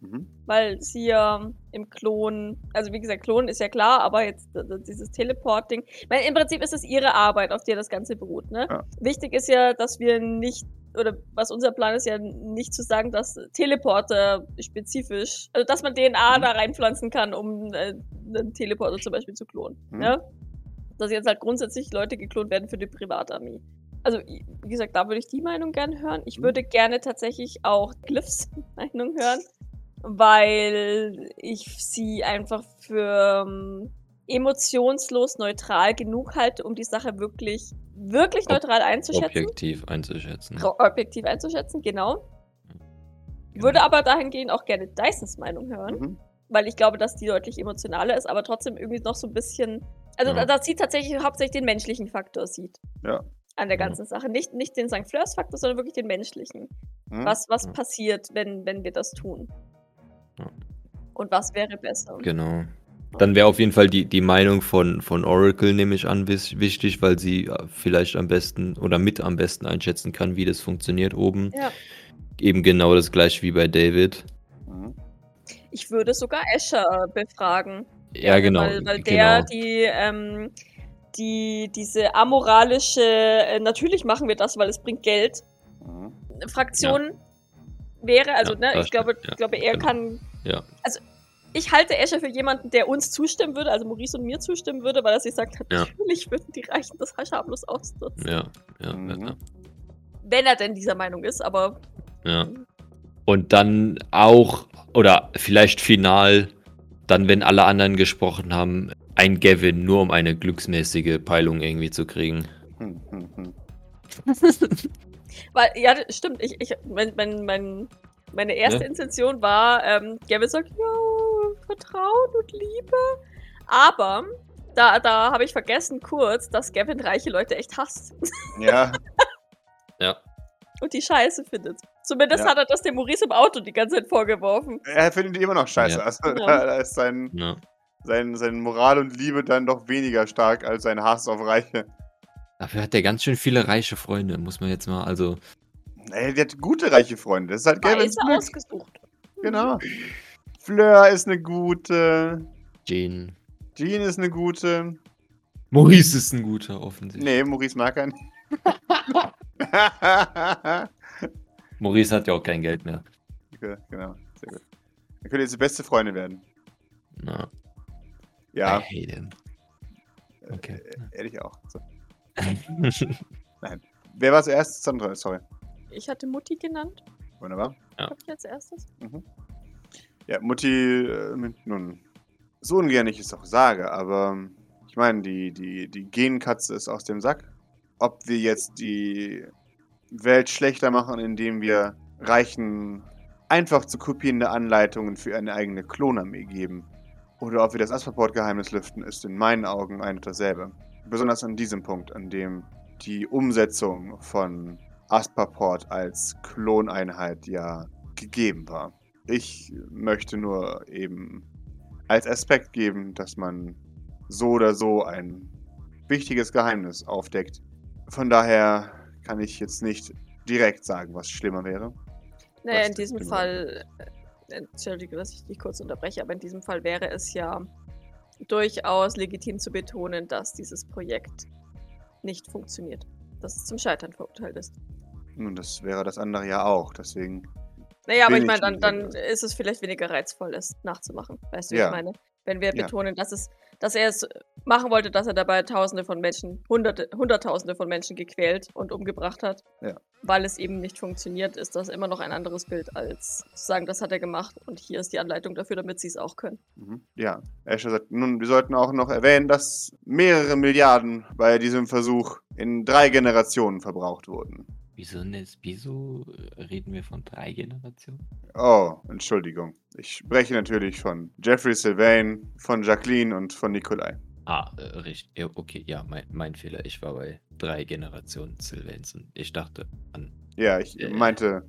Mhm. Weil sie ja im Klon, also wie gesagt, Klon ist ja klar, aber jetzt dieses Teleporting, ich meine, im Prinzip ist es ihre Arbeit, auf der das Ganze beruht, ne? Ja. Wichtig ist ja, dass wir nicht, oder was unser Plan ist ja nicht zu sagen, dass Teleporter spezifisch, also dass man DNA Mhm. da reinpflanzen kann, um äh, einen Teleporter zum Beispiel zu klonen, Mhm. ja? Dass jetzt halt grundsätzlich Leute geklont werden für die Privatarmee. Also, wie gesagt, da würde ich die Meinung gerne hören. Ich Mhm. würde gerne tatsächlich auch Glyphs Meinung hören weil ich sie einfach für ähm, emotionslos neutral genug halte, um die Sache wirklich, wirklich Ob- neutral einzuschätzen. Objektiv einzuschätzen. Objektiv einzuschätzen, genau. Würde aber dahingehend auch gerne Dysons Meinung hören, Mhm. weil ich glaube, dass die deutlich emotionaler ist, aber trotzdem irgendwie noch so ein bisschen. Also, Ja. da, da sieht tatsächlich hauptsächlich den menschlichen Faktor sieht. Ja. An der ganzen Sache. Nicht, nicht den St. Fleurs-Faktor, sondern wirklich den menschlichen. Mhm. Was, was passiert, wenn, wenn wir das tun? Ja. Und was wäre besser? Genau. Dann wäre auf jeden Fall die, die Meinung von, von Oracle, nehme ich an, wichtig, weil sie äh, vielleicht am besten oder mit am besten einschätzen kann, wie das funktioniert oben. Ja. Eben genau das gleiche wie bei David. Mhm. Ich würde sogar Escher befragen. Ja, genau. Weil, weil der genau. die, ähm, die, diese amoralische, äh, natürlich machen wir das, weil es bringt Geld, Mhm. Fraktion wäre, also Ja, ne, ich glaube, ja, ich glaube, er genau. kann. Ja. Also ich halte Escher für jemanden, der uns zustimmen würde, also Maurice und mir zustimmen würde, weil er sich sagt, Ja. natürlich würden die Reichen das schamlos ausnutzen. Ja, ja, Mhm. ja, Wenn er denn dieser Meinung ist, aber ja. Und dann auch, oder vielleicht final, dann, wenn alle anderen gesprochen haben, ein Gavin, nur um eine glücksmäßige Peilung irgendwie zu kriegen. Hm, hm, hm. Weil, ja, das stimmt. Ich, ich, mein, mein, mein, meine erste Ja. Intention war, ähm, Gavin sagt, ja, Vertrauen und Liebe. Aber da, da habe ich vergessen kurz, dass Gavin reiche Leute echt hasst Ja, und die scheiße findet. Zumindest Ja. hat er das dem Maurice im Auto die ganze Zeit vorgeworfen. er findet die immer noch scheiße. Ja. Also, Ja. da, da ist sein, Ja. sein, sein Moral und Liebe dann doch weniger stark als sein Hass auf Reiche. Dafür hat er ganz schön viele reiche Freunde, muss man jetzt mal, also. Ey, der hat gute reiche Freunde. Das ist halt Gavins Weise Glück. ausgesucht. Genau. Fleur ist eine gute. Jean. Jean ist eine gute. Maurice ist ein guter, offensichtlich. Nee, Maurice mag er nicht. Maurice hat ja auch kein Geld mehr. okay, genau, sehr gut. Dann könnt ihr jetzt die beste Freunde werden. Na, Ja, I hate him. Okay. ehrlich auch. So. Wer war zuerst? Sandra, sorry. Ich hatte Mutti genannt, Wunderbar. Ja. glaube ich, als erstes. Ja, Mutti, äh, nun, so ungern ich es auch sage, aber ähm, ich meine, die, die, die Genkatze ist aus dem Sack. Ob wir jetzt die Welt schlechter machen, indem wir Reichen einfach zu kopierende Anleitungen für eine eigene Klonarmee geben, oder ob wir das Asperport-Geheimnis lüften, ist in meinen Augen ein und dasselbe. Besonders an diesem Punkt, an dem die Umsetzung von Asperport als Kloneinheit ja gegeben war. Ich möchte nur eben als Aspekt geben, dass man so oder so ein wichtiges Geheimnis aufdeckt. Von daher kann ich jetzt nicht direkt sagen, was schlimmer wäre. Naja, Was in diesem? Fall, äh, entschuldige, dass ich dich kurz unterbreche, aber in diesem Fall wäre es ja durchaus legitim zu betonen, dass dieses Projekt nicht funktioniert. Dass es zum Scheitern verurteilt ist. Nun, das wäre das andere ja auch. Deswegen, Naja, aber ich meine, dann, dann ist es vielleicht weniger reizvoll, es nachzumachen. Weißt du, wie Ja. ich meine? Wenn wir Ja. betonen, dass, es, dass er es machen wollte, dass er dabei Tausende von Menschen, Hunderte, Hunderttausende von Menschen gequält und umgebracht hat, Ja. weil es eben nicht funktioniert, ist das immer noch ein anderes Bild, als zu sagen, das hat er gemacht und hier ist die Anleitung dafür, damit sie es auch können. mhm. ja. Asher sagt, nun, wir sollten auch noch erwähnen, dass mehrere Milliarden bei diesem Versuch in drei Generationen verbraucht wurden. Wieso, wieso reden wir von drei Generationen? Oh, Entschuldigung. Ich spreche natürlich von Jeffrey Sylvain, von Jacqueline und von Nikolai. Ah, äh, richtig. Okay, ja, mein, mein Fehler. Ich war bei drei Generationen Sylvansen. Ich dachte an. Ja, ich Äh. meinte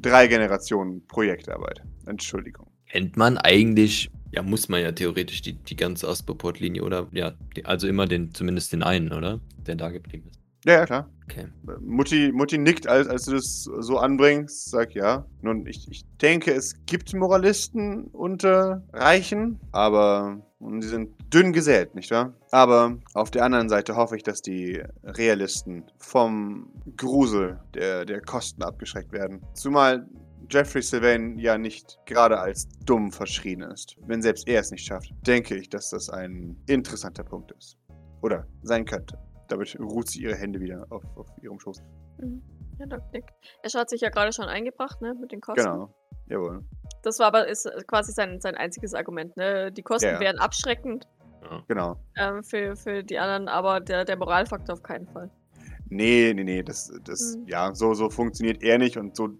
drei Generationen Projektarbeit. Entschuldigung. Kennt man eigentlich, ja, muss man ja theoretisch die, die ganze Aspaport-Linie, oder? Ja, die, also immer den, zumindest den einen, oder? Der da geblieben ist. Ja, ja, klar. Okay. Mutti, Mutti nickt, als, als du das so anbringst. Sag ja. Nun, ich, ich denke, es gibt Moralisten unter Reichen, aber sie sind dünn gesät, nicht wahr? Aber auf der anderen Seite hoffe ich, dass die Realisten vom Grusel der, der Kosten abgeschreckt werden. Zumal Jeffrey Sylvain ja nicht gerade als dumm verschrien ist. Wenn selbst er es nicht schafft, denke ich, dass das ein interessanter Punkt ist. Oder sein könnte. Damit ruht sie ihre Hände wieder auf, auf ihrem Schoß. Mhm. Ja, Doc Nick. Er hat sich ja gerade schon eingebracht, ne, mit den Kosten. Genau. Jawohl. Das war aber ist äh, quasi sein, sein einziges Argument, ne? Die Kosten Ja, ja. wären abschreckend Genau. ähm, für, für die anderen, aber der, der Moralfaktor auf keinen Fall. Nee, nee, nee. Das, das, Mhm. ja, so, so funktioniert er nicht und so.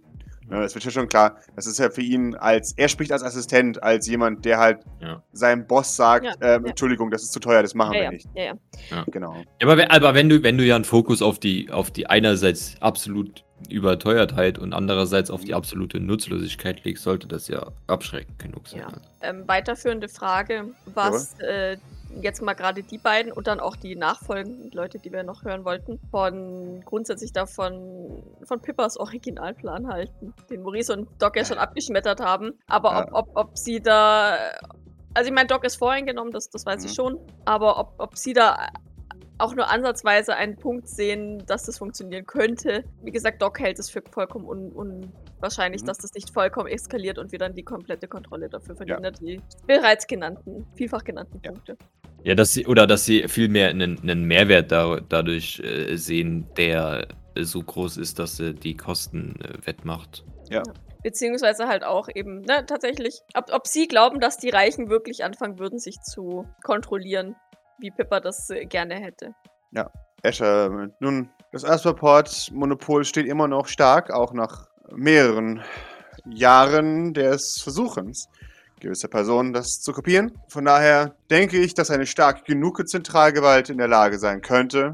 Ne, es wird ja schon klar, das ist ja für ihn als, er spricht als Assistent, als jemand, der halt Ja. seinem Boss sagt, Ja, ähm, ja. Entschuldigung, das ist zu teuer, das machen Ja, wir ja, nicht. ja, ja. Genau. Ja, aber, wenn- aber wenn du, wenn du ja einen Fokus auf die, auf die einerseits absolut Überteuertheit und andererseits auf die absolute Nutzlosigkeit legst, sollte das ja abschreckend genug sein. Ja. Ähm, weiterführende Frage, was äh, jetzt mal gerade die beiden und dann auch die nachfolgenden Leute, die wir noch hören wollten, von grundsätzlich davon von Pippas Originalplan halten, den Maurice und Doc ja schon abgeschmettert haben. Aber ob, Ja. ob, ob sie da. Also ich meine, Doc ist vorhin genommen, das, das weiß ich Mhm. schon, aber ob, ob sie da auch nur ansatzweise einen Punkt sehen, dass das funktionieren könnte. Wie gesagt, Doc hält es für vollkommen un unwahrscheinlich, Mhm. dass das nicht vollkommen eskaliert und wir dann die komplette Kontrolle dafür verlieren. ne? Die bereits genannten, vielfach genannten Ja. Punkte. Ja, dass sie, oder dass sie vielmehr einen, einen Mehrwert da, dadurch äh, sehen, der so groß ist, dass er die Kosten äh, wettmacht. Beziehungsweise halt auch eben, ne, tatsächlich, ob, ob sie glauben, dass die Reichen wirklich anfangen würden, sich zu kontrollieren, wie Pippa das äh, gerne hätte. Escher, nun, das Asperport-Monopol steht immer noch stark, auch nach mehreren Jahren des Versuchens gewisser Personen, das zu kopieren. Von daher denke ich, dass eine stark genug Zentralgewalt in der Lage sein könnte,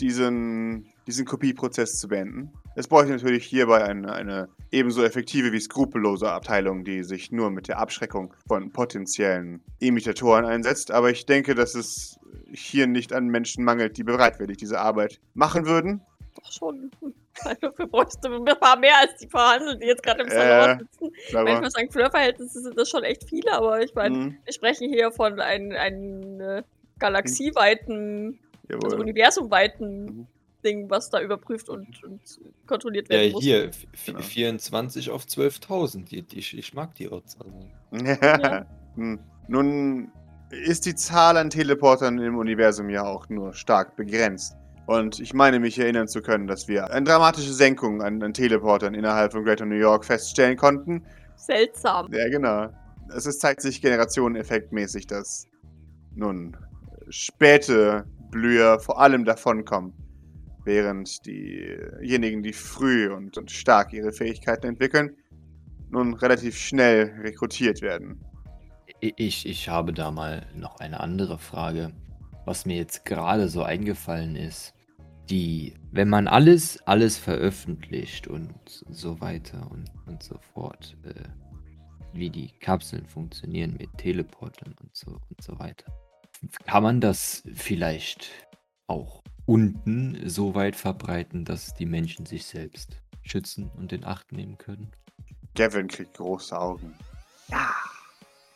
diesen, diesen Kopieprozess zu beenden. Es bräuchte natürlich hierbei eine, eine ebenso effektive wie skrupellose Abteilung, die sich nur mit der Abschreckung von potenziellen Imitatoren einsetzt. Aber ich denke, dass es hier nicht an Menschen mangelt, die bereitwillig diese Arbeit machen würden. Doch schon. Also, wir bräuchten ein paar mehr als die verhandeln, die jetzt gerade im Äh, Salon sitzen. Sag Wenn ich mal. sagen, Flirverhältnisse sind das schon echt viele, aber ich meine, Mhm, wir sprechen hier von einem, einem äh, galaxieweiten, also jawohl. universumweiten Mhm. Ding, was da überprüft und, und kontrolliert Ja, werden muss. hier, v- Genau. 24 auf 12.000. Die- die- Ich, ich mag die Odds. Also. Hm. Nun ist die Zahl an Teleportern im Universum ja auch nur stark begrenzt. Und ich meine mich erinnern zu können, dass wir eine dramatische Senkung an, an Teleportern innerhalb von Greater New York feststellen konnten. Seltsam. Ja, genau. Es ist, zeigt sich generationeneffektmäßig, dass nun späte Blüher vor allem davonkommen, während diejenigen, die früh und, und stark ihre Fähigkeiten entwickeln, nun relativ schnell rekrutiert werden. Ich, ich habe da mal noch eine andere Frage, was mir jetzt gerade so eingefallen ist. Die, wenn man alles, alles veröffentlicht und so weiter und, und so fort, äh, wie die Kapseln funktionieren mit Teleportern und so und so weiter, kann man das vielleicht auch unten so weit verbreiten, dass die Menschen sich selbst schützen und in Acht nehmen können? Gavin kriegt große Augen.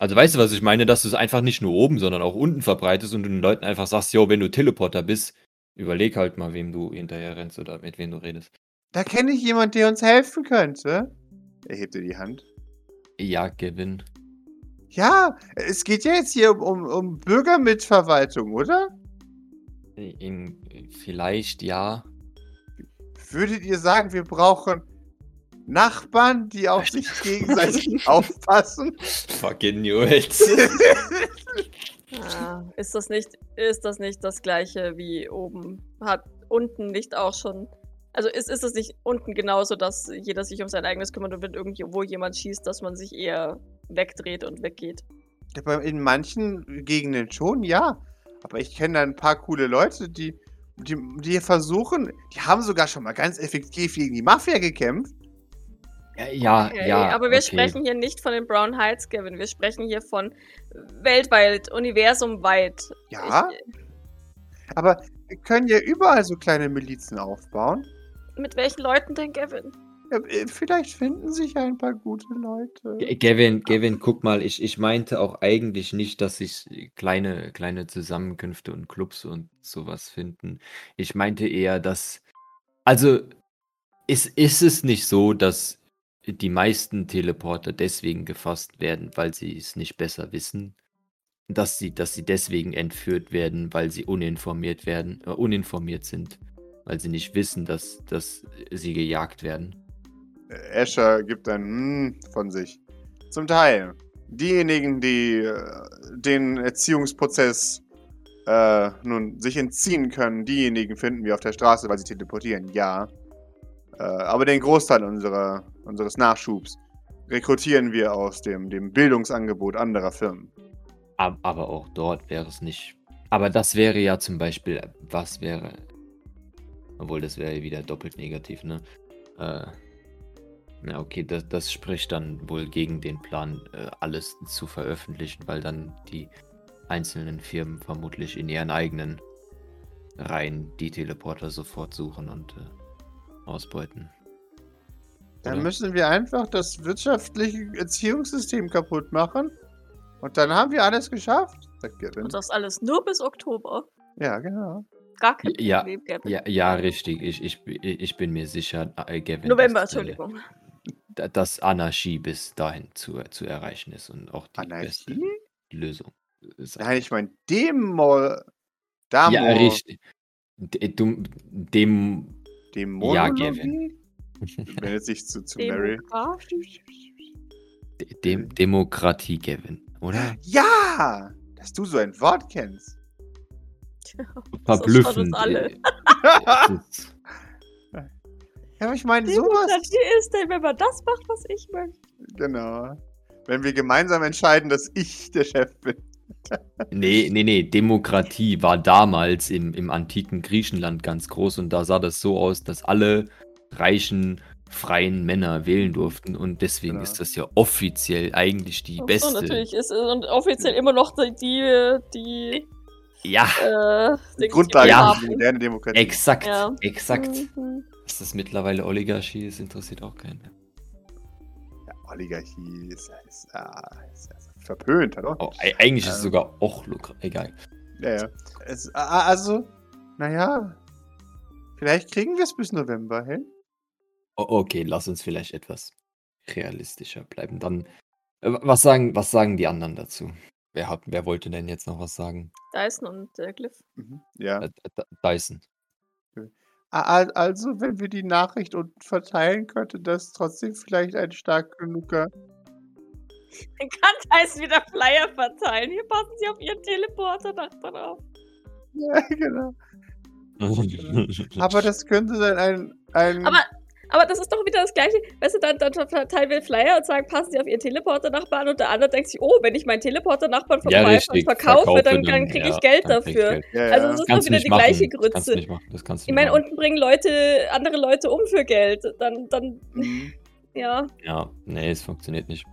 Also weißt du, was ich meine, dass du es einfach nicht nur oben, sondern auch unten verbreitest und du den Leuten einfach sagst, yo, wenn du Teleporter bist, überleg halt mal, wem du hinterher rennst oder mit wem du redest. Da kenne ich jemand, der uns helfen könnte. Er hebt dir die Hand. Ja, Kevin. Ja, es geht ja jetzt hier um, um, um Bürgermitverwaltung, oder? In, vielleicht ja. Würdet ihr sagen, wir brauchen Nachbarn, die auf sich gegenseitig aufpassen? Fucking Newells. Ah, ist, das nicht, ist das nicht das gleiche wie oben? Hat unten nicht auch schon. Also ist, ist es nicht unten genauso, dass jeder sich um sein eigenes kümmert und wenn irgendwo jemand schießt, dass man sich eher wegdreht und weggeht? In manchen Gegenden schon, ja. Aber ich kenne da ein paar coole Leute, die, die, die versuchen, die haben sogar schon mal ganz effektiv gegen die Mafia gekämpft. Ja, ja, Okay, ja. aber wir okay. sprechen hier nicht von den Brown Heights, Kevin. Wir sprechen hier von weltweit, universumweit. Ja, Ich, aber wir können ja überall so kleine Milizen aufbauen. mit welchen Leuten denn, Kevin? Ja, äh, Vielleicht finden sich ein paar gute Leute. Gavin, Gavin, guck mal, ich, ich meinte auch eigentlich nicht, dass sich kleine, kleine Zusammenkünfte und Clubs und sowas finden. Ich meinte eher, dass. Also, ist, ist es nicht so, dass die meisten Teleporter deswegen gefasst werden, weil sie es nicht besser wissen? Dass sie, dass sie deswegen entführt werden, weil sie uninformiert werden, äh, uninformiert sind, weil sie nicht wissen, dass, dass sie gejagt werden. Escher gibt ein hm von sich. Zum Teil. Diejenigen, die äh, den Erziehungsprozess äh, nun sich entziehen können, diejenigen finden wir auf der Straße, weil sie teleportieren, ja. Äh, aber den Großteil unserer, unseres Nachschubs rekrutieren wir aus dem, dem Bildungsangebot anderer Firmen. Ab- Aber auch dort wäre es nicht. Aber das wäre ja zum Beispiel, was wäre. Obwohl, das wäre wieder doppelt negativ, ne? Äh, na, okay, das, das spricht dann wohl gegen den Plan, äh, alles zu veröffentlichen, weil dann die einzelnen Firmen vermutlich in ihren eigenen Reihen die Teleporter sofort suchen und äh, ausbeuten. Dann Oder? müssen wir einfach das wirtschaftliche Erziehungssystem kaputt machen. Und dann haben wir alles geschafft, sagt Gavin. Und das alles nur bis Oktober. Ja, genau. Gar kein Ja, Problem, Gavin. Ja, ja, richtig. Ich, ich, ich bin mir sicher, äh, Gavin, November, dass, äh, Entschuldigung. da- dass Anarchie bis dahin zu, zu erreichen ist und auch die beste Anarchie? Lösung sein. Nein, ich meine Demo. Damo. Ja, richtig. D du, dem, Dämonologie? Wendet sich zu, zu Mary. Demografisch? dem Demokratie, Gavin, oder? Ja! Dass du so ein Wort kennst. Verblüffend. alle. äh, das Ja, aber ich meine, sowas. Demokratie ist denn, wenn man das macht, was ich möchte. Genau. Wenn wir gemeinsam entscheiden, dass ich der Chef bin. Nee, nee, nee. Demokratie war damals im, im antiken Griechenland ganz groß und da sah das so aus, dass alle reichen, freien Männer wählen durften und deswegen Genau. ist das ja offiziell eigentlich die so, beste. natürlich. Ist, und offiziell immer noch die, die, die Ja, äh, Grundlage Ja. für haben. die moderne Demokratie. exakt, Ja. exakt. Mhm. Dass das mittlerweile Oligarchie ist, interessiert auch keinen. mehr. Ja, Oligarchie ist, ist, ah, ist, ist verpönt, hat auch. Oh, e- eigentlich ist es Ähm. sogar auch egal. Ja, ja. Es, also, naja. Vielleicht kriegen wir es bis November hin. Okay, lass uns vielleicht etwas realistischer bleiben. Dann, äh, was sagen, was sagen die anderen dazu? Wer, hat, wer wollte denn jetzt noch was sagen? Dyson und äh, Glyph. Mhm. Ja. Äh, D- Dyson. Al- Also, wenn wir die Nachricht unten verteilen, könnte das trotzdem vielleicht ein stark genuger. Dann kann Dyson wieder Flyer verteilen. Hier passen Sie auf Ihren Teleporter Nachbarn auf. Ja, genau. Aber das könnte dann ein. ein Aber, aber das ist doch wieder das Gleiche. Weißt du, dann, dann verteilen wir Flyer und sagen, passen Sie auf Ihren Teleporter-Nachbarn und der andere denkt sich, oh, wenn ich meinen Teleporter-Nachbarn ja, verkaufe, richtig. verkaufe, dann, dann kriege ja, ich Geld krieg ich dafür. Geld. ja, ja. Also das ist doch wieder die gleiche machen. Das kannst du Grütze. Ich meine, unten bringen Leute, andere Leute um für Geld. Dann, dann, Mhm. ja. Ja, nee, es funktioniert nicht.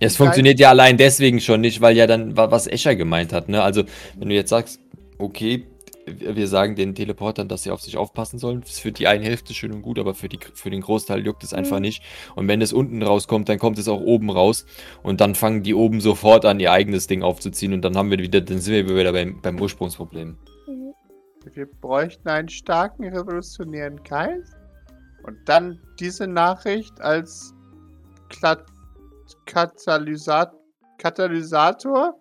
Es funktioniert ja allein deswegen schon nicht, weil ja dann, wa- was Escher gemeint hat, ne? Also, wenn du jetzt sagst, okay, wir sagen den Teleportern, dass sie auf sich aufpassen sollen, ist für die eine Hälfte schön und gut, aber für, die, für den Großteil juckt es einfach Mhm. nicht. Und wenn es unten rauskommt, dann kommt es auch oben raus. Und dann fangen die oben sofort an, ihr eigenes Ding aufzuziehen. Und dann haben wir wieder, dann sind wir wieder beim, beim Ursprungsproblem. Wir bräuchten einen starken revolutionären Geist und dann diese Nachricht als Kla Katalysat Katalysator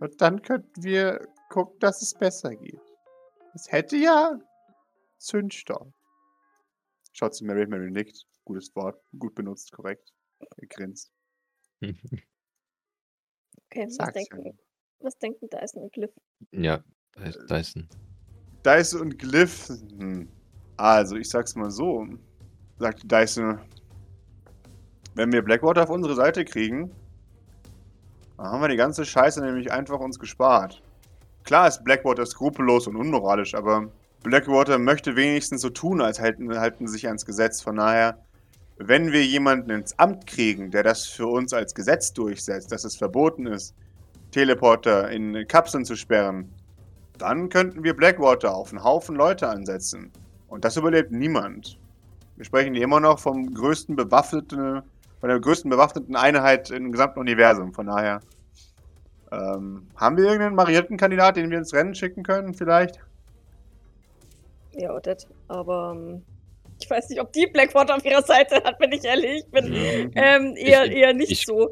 und dann könnten wir gucken, dass es besser geht. Es hätte ja Zündstoff. Schaut zu Mary, Mary nickt. Gutes Wort, gut benutzt, korrekt. Er grinst. Okay, was ja. denken, was denken Dyson und Glyph? ja, ein. Dyson und Glyph. Hm. Also, ich sag's mal so. Sagte Dyson. Wenn wir Blackwater auf unsere Seite kriegen, dann haben wir die ganze Scheiße nämlich einfach uns gespart. Klar ist Blackwater skrupellos und unmoralisch, aber Blackwater möchte wenigstens so tun, als halten, halten sich ans Gesetz. Von daher, wenn wir jemanden ins Amt kriegen, der das für uns als Gesetz durchsetzt, dass es verboten ist, Teleporter in Kapseln zu sperren, dann könnten wir Blackwater auf einen Haufen Leute ansetzen. Und das überlebt niemand. Wir sprechen hier immer noch vom größten bewaffneten, von der größten bewaffneten Einheit im gesamten Universum. Von daher. Ähm, haben wir irgendeinen marierten Kandidat, den wir ins Rennen schicken können, vielleicht? Ja, das. Aber ähm, ich weiß nicht, ob die Blackwater auf ihrer Seite hat, wenn ich ehrlich bin. Mhm. Ähm, eher, Ich- eher nicht ich- so.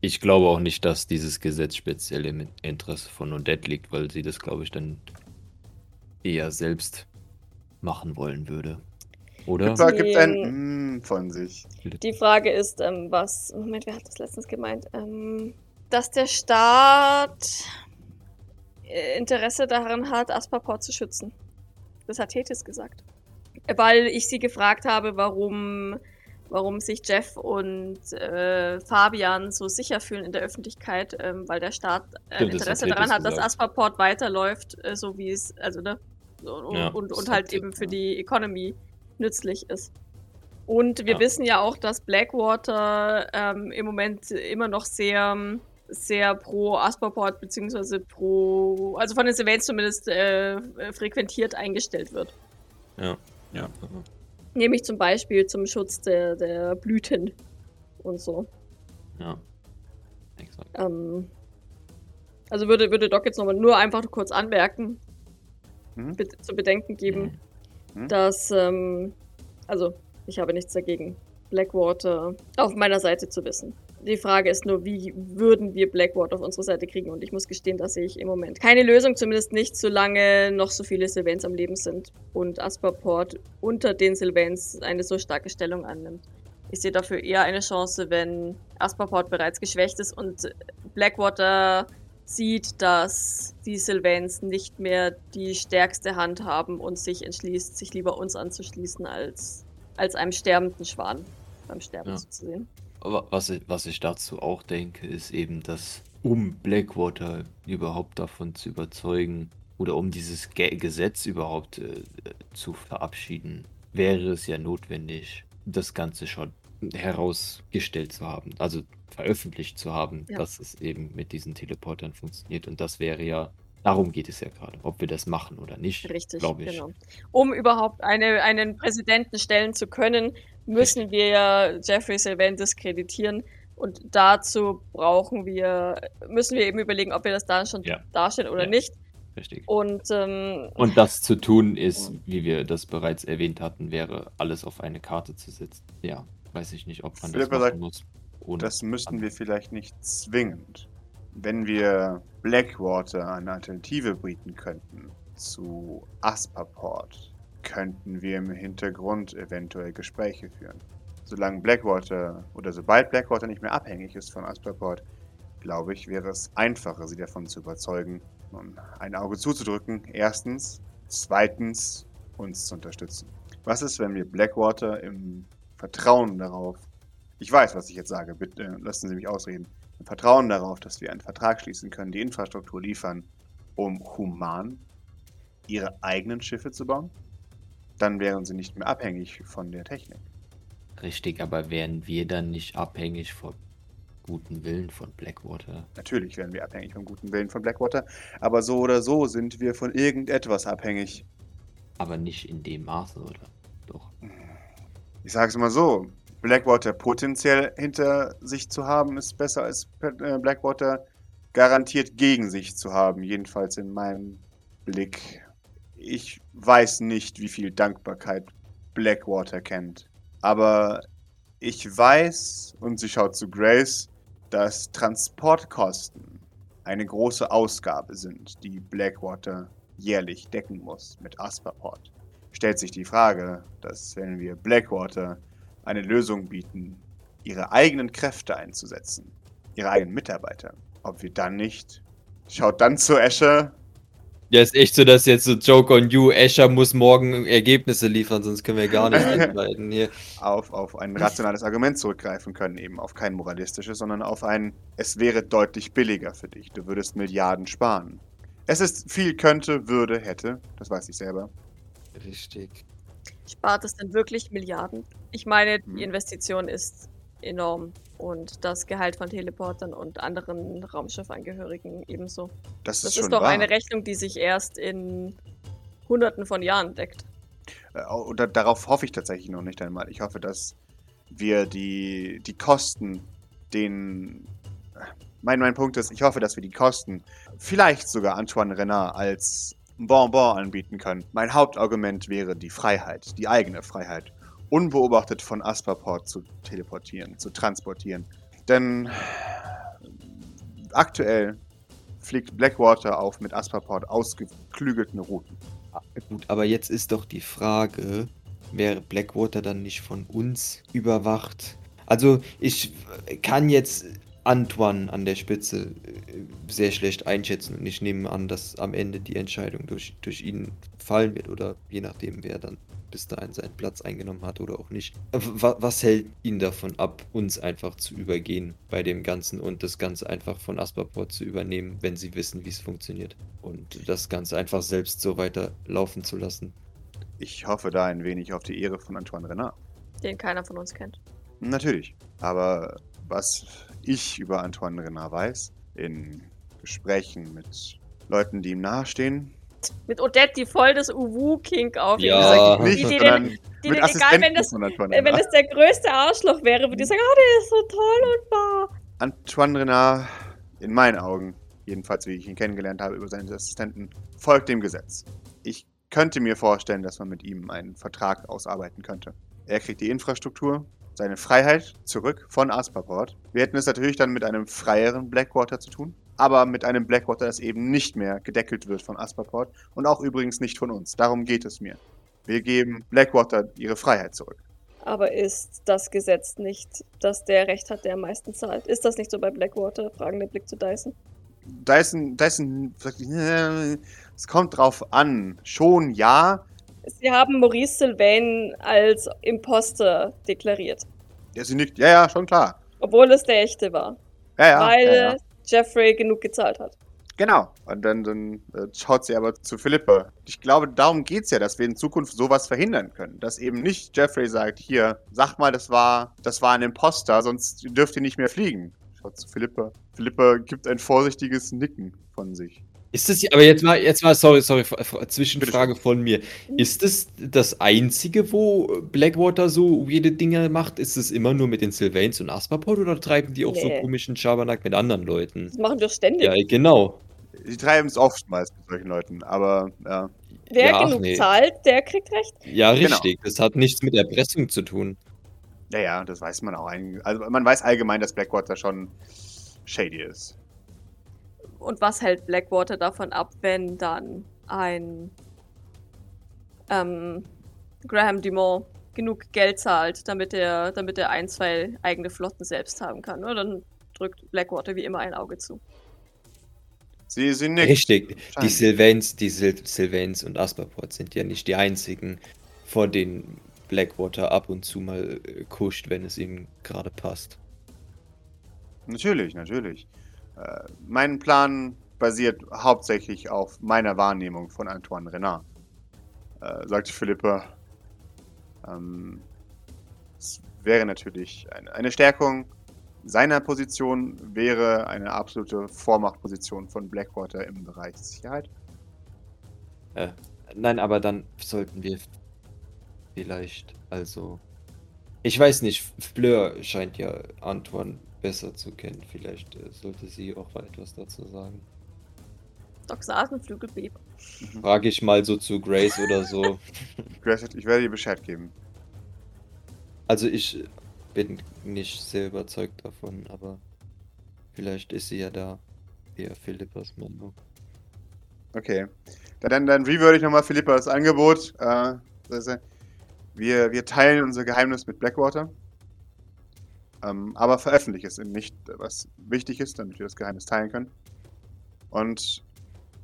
Ich glaube auch nicht, dass dieses Gesetz speziell im Interesse von Odette liegt, weil sie das, glaube ich, dann eher selbst machen wollen würde. Oder? Da gibt es ein. Mm von sich. Die Frage ist, ähm, was. Moment, wer hat das letztens gemeint? Ähm, dass der Staat äh, Interesse daran hat, Aspaport zu schützen. Das hat Tethys gesagt. Weil ich sie gefragt habe, warum, warum sich Jeff und äh, Fabian so sicher fühlen in der Öffentlichkeit, ähm, weil der Staat ein Stimmt, das Interesse hat daran hat, dass. Aspaport weiterläuft, äh, so wie es, also ne, und, Ja, und, und halt eben für ja. die Economy nützlich ist. Und wir Ja. wissen ja auch, dass Blackwater ähm, im Moment immer noch sehr, sehr pro Asperport beziehungsweise pro, also von den Surveillance zumindest äh, äh, frequentiert eingestellt wird. Ja. Nämlich zum Beispiel zum Schutz der, der Blüten und so. Ja. Exakt. Ähm, also würde, würde Doc jetzt nochmal nur einfach kurz anmerken. Mhm. be zu bedenken geben, Mhm. dass, ähm, also ich habe nichts dagegen, Blackwater auf meiner Seite zu wissen. Die Frage ist nur, wie würden wir Blackwater auf unsere Seite kriegen? Und ich muss gestehen, dass ich im Moment keine Lösung, zumindest nicht, solange noch so viele Sylvains am Leben sind und Asperport unter den Sylvains eine so starke Stellung annimmt. Ich sehe dafür eher eine Chance, wenn Asperport bereits geschwächt ist und Blackwater sieht, dass die Sylvains nicht mehr die stärkste Hand haben und sich entschließt, sich lieber uns anzuschließen, als, als einem sterbenden Schwan beim Sterben Ja. zuzusehen. Aber was ich, was ich dazu auch denke, ist eben, dass um Blackwater überhaupt davon zu überzeugen oder um dieses Ge Gesetz überhaupt äh, zu verabschieden, wäre es ja notwendig, das Ganze schon herausgestellt zu haben, also veröffentlicht zu haben, Ja. dass es eben mit diesen Teleportern funktioniert. Und das wäre ja, darum geht es ja gerade, ob wir das machen oder nicht, Richtig, glaube ich. genau. Um überhaupt eine, einen Präsidenten stellen zu können, müssen wir ja Jeffrey Sylvain diskreditieren. Und dazu brauchen wir, müssen wir eben überlegen, ob wir das da schon Ja. darstellen oder Ja. nicht. Richtig. Und ähm, Und das zu tun ist, wie wir das bereits erwähnt hatten, wäre alles auf eine Karte zu setzen. Ja, weiß ich nicht, ob man Philippa das machen muss. Ohne Das müssten wir vielleicht nicht zwingend. Wenn wir Blackwater eine Alternative bieten könnten zu Asperport, könnten wir im Hintergrund eventuell Gespräche führen. Solange Blackwater oder sobald Blackwater nicht mehr abhängig ist von Asperport, glaube ich, wäre es einfacher, sie davon zu überzeugen, um ein Auge zuzudrücken. Erstens. Zweitens, uns zu unterstützen. Was ist, wenn wir Blackwater im Vertrauen darauf ich weiß, was ich jetzt sage. Bitte äh, lassen Sie mich ausreden. Vertrauen darauf, dass wir einen Vertrag schließen können, die Infrastruktur liefern, um human ihre eigenen Schiffe zu bauen, dann wären sie nicht mehr abhängig von der Technik. Richtig, aber wären wir dann nicht abhängig vom guten Willen von Blackwater? Natürlich wären wir abhängig vom guten Willen von Blackwater, aber so oder so sind wir von irgendetwas abhängig. Aber nicht in dem Maße, oder? Ich sage es mal so: Blackwater potenziell hinter sich zu haben, ist besser als äh, Blackwater garantiert gegen sich zu haben. Jedenfalls in meinem Blick. Ich weiß nicht, wie viel Dankbarkeit Blackwater kennt. Aber ich weiß, und sie schaut zu Grace, dass Transportkosten eine große Ausgabe sind, die Blackwater jährlich decken muss mit Asperport. Stellt sich die Frage, dass wenn wir Blackwater eine Lösung bieten, ihre eigenen Kräfte einzusetzen, ihre eigenen Mitarbeiter, ob wir dann nicht. Schaut dann zu Escher. Ja, ist echt so, dass jetzt so Joke on you, Escher muss morgen Ergebnisse liefern, sonst können wir gar nicht entscheiden hier. auf, auf ein rationales Argument zurückgreifen können, eben auf kein moralistisches, sondern auf ein, es wäre deutlich billiger für dich, du würdest Milliarden sparen. Es ist viel könnte, würde, hätte, das weiß ich selber. Richtig. spart es denn wirklich Milliarden? Ich meine, die Investition ist enorm. Und das Gehalt von Teleportern und anderen Raumschiffangehörigen ebenso. Das ist Das schon ist doch wahr. eine Rechnung, die sich erst in Hunderten von Jahren deckt. Äh, Oder darauf hoffe ich tatsächlich noch nicht einmal. Ich hoffe, dass wir die, die Kosten, den. Mein, mein Punkt ist, ich hoffe, dass wir die Kosten vielleicht sogar Antoine Renard als Bonbon anbieten können. Mein Hauptargument wäre die Freiheit, die eigene Freiheit. Unbeobachtet von Asperport zu teleportieren, zu transportieren. Denn aktuell fliegt Blackwater auf mit Asperport ausgeklügelten Routen. Gut, aber jetzt ist doch die Frage, wäre Blackwater dann nicht von uns überwacht? Also ich kann jetzt Antoine an der Spitze äh, sehr schlecht einschätzen und ich nehme an, dass am Ende die Entscheidung durch, durch ihn fallen wird oder je nachdem, wer dann bis dahin seinen Platz eingenommen hat oder auch nicht. Was, was hält ihn davon ab, uns einfach zu übergehen bei dem Ganzen und das Ganze einfach von Asperport zu übernehmen, wenn sie wissen, wie es funktioniert und das Ganze einfach selbst so weiter laufen zu lassen? Ich hoffe da ein wenig auf die Ehre von Antoine Renard. Den keiner von uns kennt. Natürlich. Aber was ich über Antoine Renard weiß, in Gesprächen mit Leuten, die ihm nahestehen, Mit Odette, die voll das Uwu-Kink auf Ja. sagt. nicht, Die, die, den, die, den, egal, wenn das, äh, wenn das der größte Arschloch wäre, würde ich sagen, ah, der ist so toll und wahr. Antoine Renard, in meinen Augen, jedenfalls wie ich ihn kennengelernt habe über seine Assistenten, folgt dem Gesetz. Ich könnte mir vorstellen, dass man mit ihm einen Vertrag ausarbeiten könnte. Er kriegt die Infrastruktur, seine Freiheit zurück von Asperport. Wir hätten es natürlich dann mit einem freieren Blackwater zu tun, aber mit einem Blackwater, das eben nicht mehr gedeckelt wird von Asperport und auch übrigens nicht von uns. Darum geht es mir. Wir geben Blackwater ihre Freiheit zurück. Aber ist das Gesetz nicht, dass der Recht hat, der am meisten zahlt? Ist das nicht so bei Blackwater? Fragender Blick zu Dyson. Dyson, Dyson, sagt, äh, es kommt drauf an. Schon ja. Sie haben Maurice Sylvain als Imposter deklariert. Ja, sie nickt. Ja, ja, schon klar. Obwohl es der echte war. Ja, ja. weil ja, ja. Jeffrey genug gezahlt hat. Genau. Und dann, dann äh, schaut sie aber zu Philippe. Ich glaube, darum geht's ja, dass wir in Zukunft sowas verhindern können. Dass eben nicht Jeffrey sagt, hier, sag mal, das war, das war ein Imposter, sonst dürft ihr nicht mehr fliegen. Schaut zu Philippe. Philippe gibt ein vorsichtiges Nicken von sich. Ist das, aber jetzt mal, jetzt mal, sorry, sorry, Zwischenfrage von mir. Ist das das einzige, wo Blackwater so weirde Dinge macht? Ist es immer nur mit den Sylvains und Asperport oder treiben die auch so Nee. komischen Schabernack mit anderen Leuten? Das machen wir ständig. Ja, genau. Sie treiben es oftmals mit solchen Leuten, aber ja. Wer Ja, genug nee. zahlt, der kriegt recht. Ja, Genau. richtig. Das hat nichts mit Erpressung zu tun. Ja, ja, das weiß man auch. Also man weiß allgemein, dass Blackwater schon shady ist. Und was hält Blackwater davon ab, wenn dann ein ähm, Graham Dumont genug Geld zahlt, damit er, damit er ein, zwei eigene Flotten selbst haben kann? Oder dann drückt Blackwater wie immer ein Auge zu. Sie, sie nickt. Richtig. Die. Sylvains, die Syl Sylvains und Asperport sind ja nicht die einzigen, vor denen Blackwater ab und zu mal äh, kuscht, wenn es ihm gerade passt. Natürlich, natürlich. Äh, mein Plan basiert hauptsächlich auf meiner Wahrnehmung von Antoine Renard. Äh, sagte Philippe. Ähm, es wäre natürlich eine, eine Stärkung seiner Position, wäre eine absolute Vormachtposition von Blackwater im Bereich Sicherheit. Äh, nein, aber dann sollten wir vielleicht, also. Ich weiß nicht, Fleur scheint ja Antoine besser zu kennen. Vielleicht äh, sollte sie auch mal etwas dazu sagen. Doc Nasenflügel bebt. Frage ich mal so zu Grace oder so. Grace, ich werde dir Bescheid geben. Also ich bin nicht sehr überzeugt davon, aber vielleicht ist sie ja da. Eher Philippas Meinung. Okay. Dann, dann rewürde ich nochmal Philippas Angebot. Äh, das heißt, wir, wir teilen unser Geheimnis mit Blackwater. Ähm, aber veröffentliche es eben nicht, was wichtig ist, damit wir das Geheimnis teilen können. Und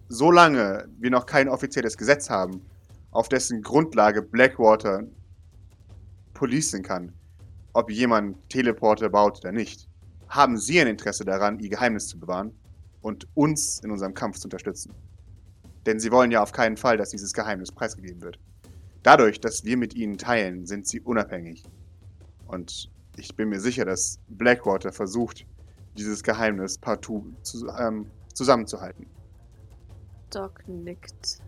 solange wir noch kein offizielles Gesetz haben, auf dessen Grundlage Blackwater policen kann, ob jemand Teleporter baut oder nicht, haben sie ein Interesse daran, ihr Geheimnis zu bewahren und uns in unserem Kampf zu unterstützen. Denn sie wollen ja auf keinen Fall, dass dieses Geheimnis preisgegeben wird. Dadurch, dass wir mit ihnen teilen, sind sie unabhängig. Und ich bin mir sicher, dass Blackwater versucht, dieses Geheimnis partout zu, ähm, zusammenzuhalten. Doc nickt.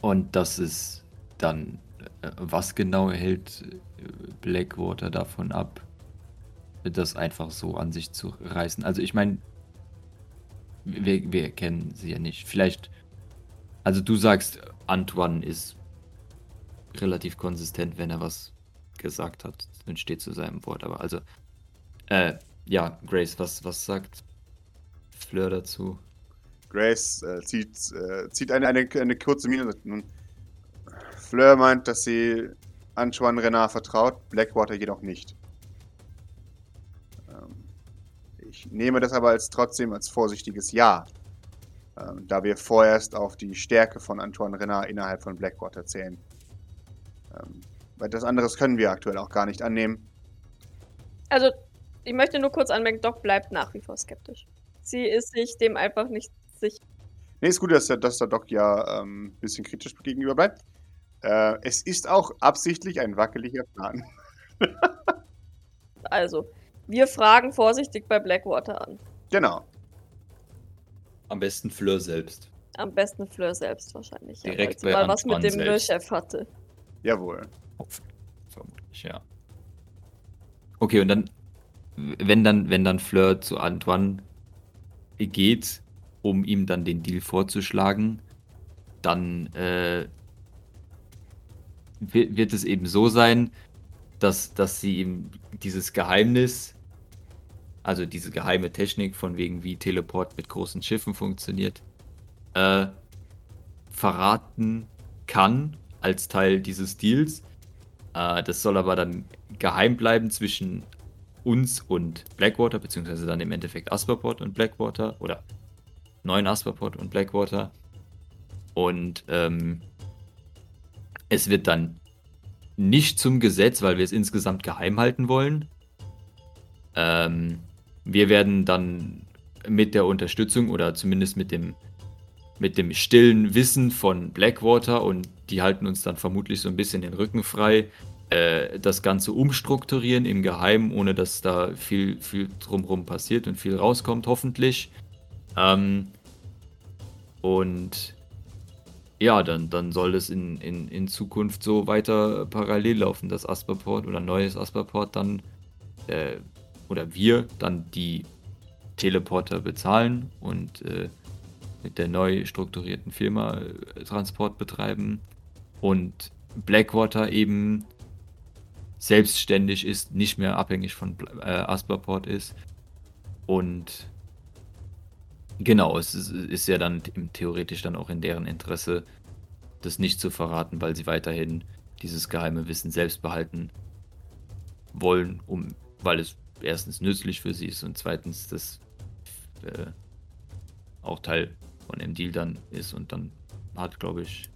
Und das ist dann, äh, was genau hält äh, Blackwater davon ab, das einfach so an sich zu reißen? Also ich meine, wir, wir kennen sie ja nicht. Vielleicht, also du sagst, Antoine ist relativ konsistent, wenn er was gesagt hat und steht zu seinem Wort. Aber also, äh, ja, Grace, was, was sagt Fleur dazu? Grace äh, zieht, äh, zieht eine, eine, eine kurze Miene. Fleur meint, dass sie Antoine Renard vertraut, Blackwater jedoch nicht. Ähm, ich nehme das aber als trotzdem als vorsichtiges Ja, ähm, da wir vorerst auf die Stärke von Antoine Renard innerhalb von Blackwater zählen. Ähm, weil das anderes können wir aktuell auch gar nicht annehmen. Also, ich möchte nur kurz anmerken, Doc bleibt nach wie vor skeptisch. Sie ist sich dem einfach nicht sicher. Nee, ist gut, dass der, dass der Doc ja ein ähm, bisschen kritisch gegenüber bleibt. Äh, es ist auch absichtlich ein wackeliger Plan. Also, wir fragen vorsichtig bei Blackwater an. Genau. Am besten Fleur selbst. Am besten Fleur selbst wahrscheinlich. ja, Direkt weil sie bei mal was mit dem. Müllchef hatte. Jawohl. Vermutlich, ja. Okay, und dann, wenn dann, wenn dann Fleur zu Antoine geht, um ihm dann den Deal vorzuschlagen, dann äh, wi- wird es eben so sein, dass, dass sie ihm dieses Geheimnis, also diese geheime Technik von wegen wie Teleport mit großen Schiffen funktioniert, äh, verraten kann als Teil dieses Deals. Äh, das soll aber dann geheim bleiben zwischen uns und Blackwater, beziehungsweise dann im Endeffekt Asperport und Blackwater oder neuen Asperport und Blackwater. Und ähm, es wird dann nicht zum Gesetz, weil wir es insgesamt geheim halten wollen. Ähm, wir werden dann mit der Unterstützung oder zumindest mit dem, mit dem stillen Wissen von Blackwater und die halten uns dann vermutlich so ein bisschen den Rücken frei, äh, das Ganze umstrukturieren im Geheimen, ohne dass da viel, viel drumherum passiert und viel rauskommt, hoffentlich. Ähm, und ja, dann, dann soll es in, in, in Zukunft so weiter parallel laufen, dass Asperport oder neues Asperport dann äh, oder wir dann die Teleporter bezahlen und äh, mit der neu strukturierten Firma äh, Transport betreiben und Blackwater eben selbstständig ist, nicht mehr abhängig von äh, Asperport ist. Und Genau, es ist, ist ja dann theoretisch dann auch in deren Interesse, das nicht zu verraten, weil sie weiterhin dieses geheime Wissen selbst behalten wollen, um, weil es erstens nützlich für sie ist und zweitens das äh, auch Teil von dem Deal dann ist und dann hat, glaube ich,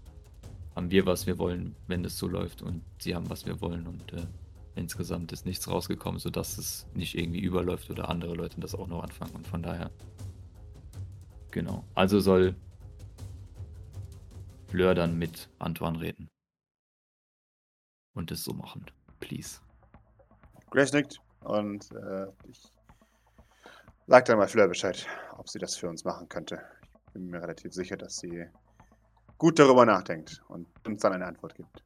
haben wir, was wir wollen, wenn das so läuft und sie haben, was wir wollen und äh, insgesamt ist nichts rausgekommen, sodass es nicht irgendwie überläuft oder andere Leute das auch noch anfangen und von daher Genau. Also soll Fleur dann mit Antoine reden. Und es so machen. Please. Grace nickt und äh, ich sag dann mal Fleur Bescheid, ob sie das für uns machen könnte. Ich bin mir relativ sicher, dass sie gut darüber nachdenkt und uns dann eine Antwort gibt.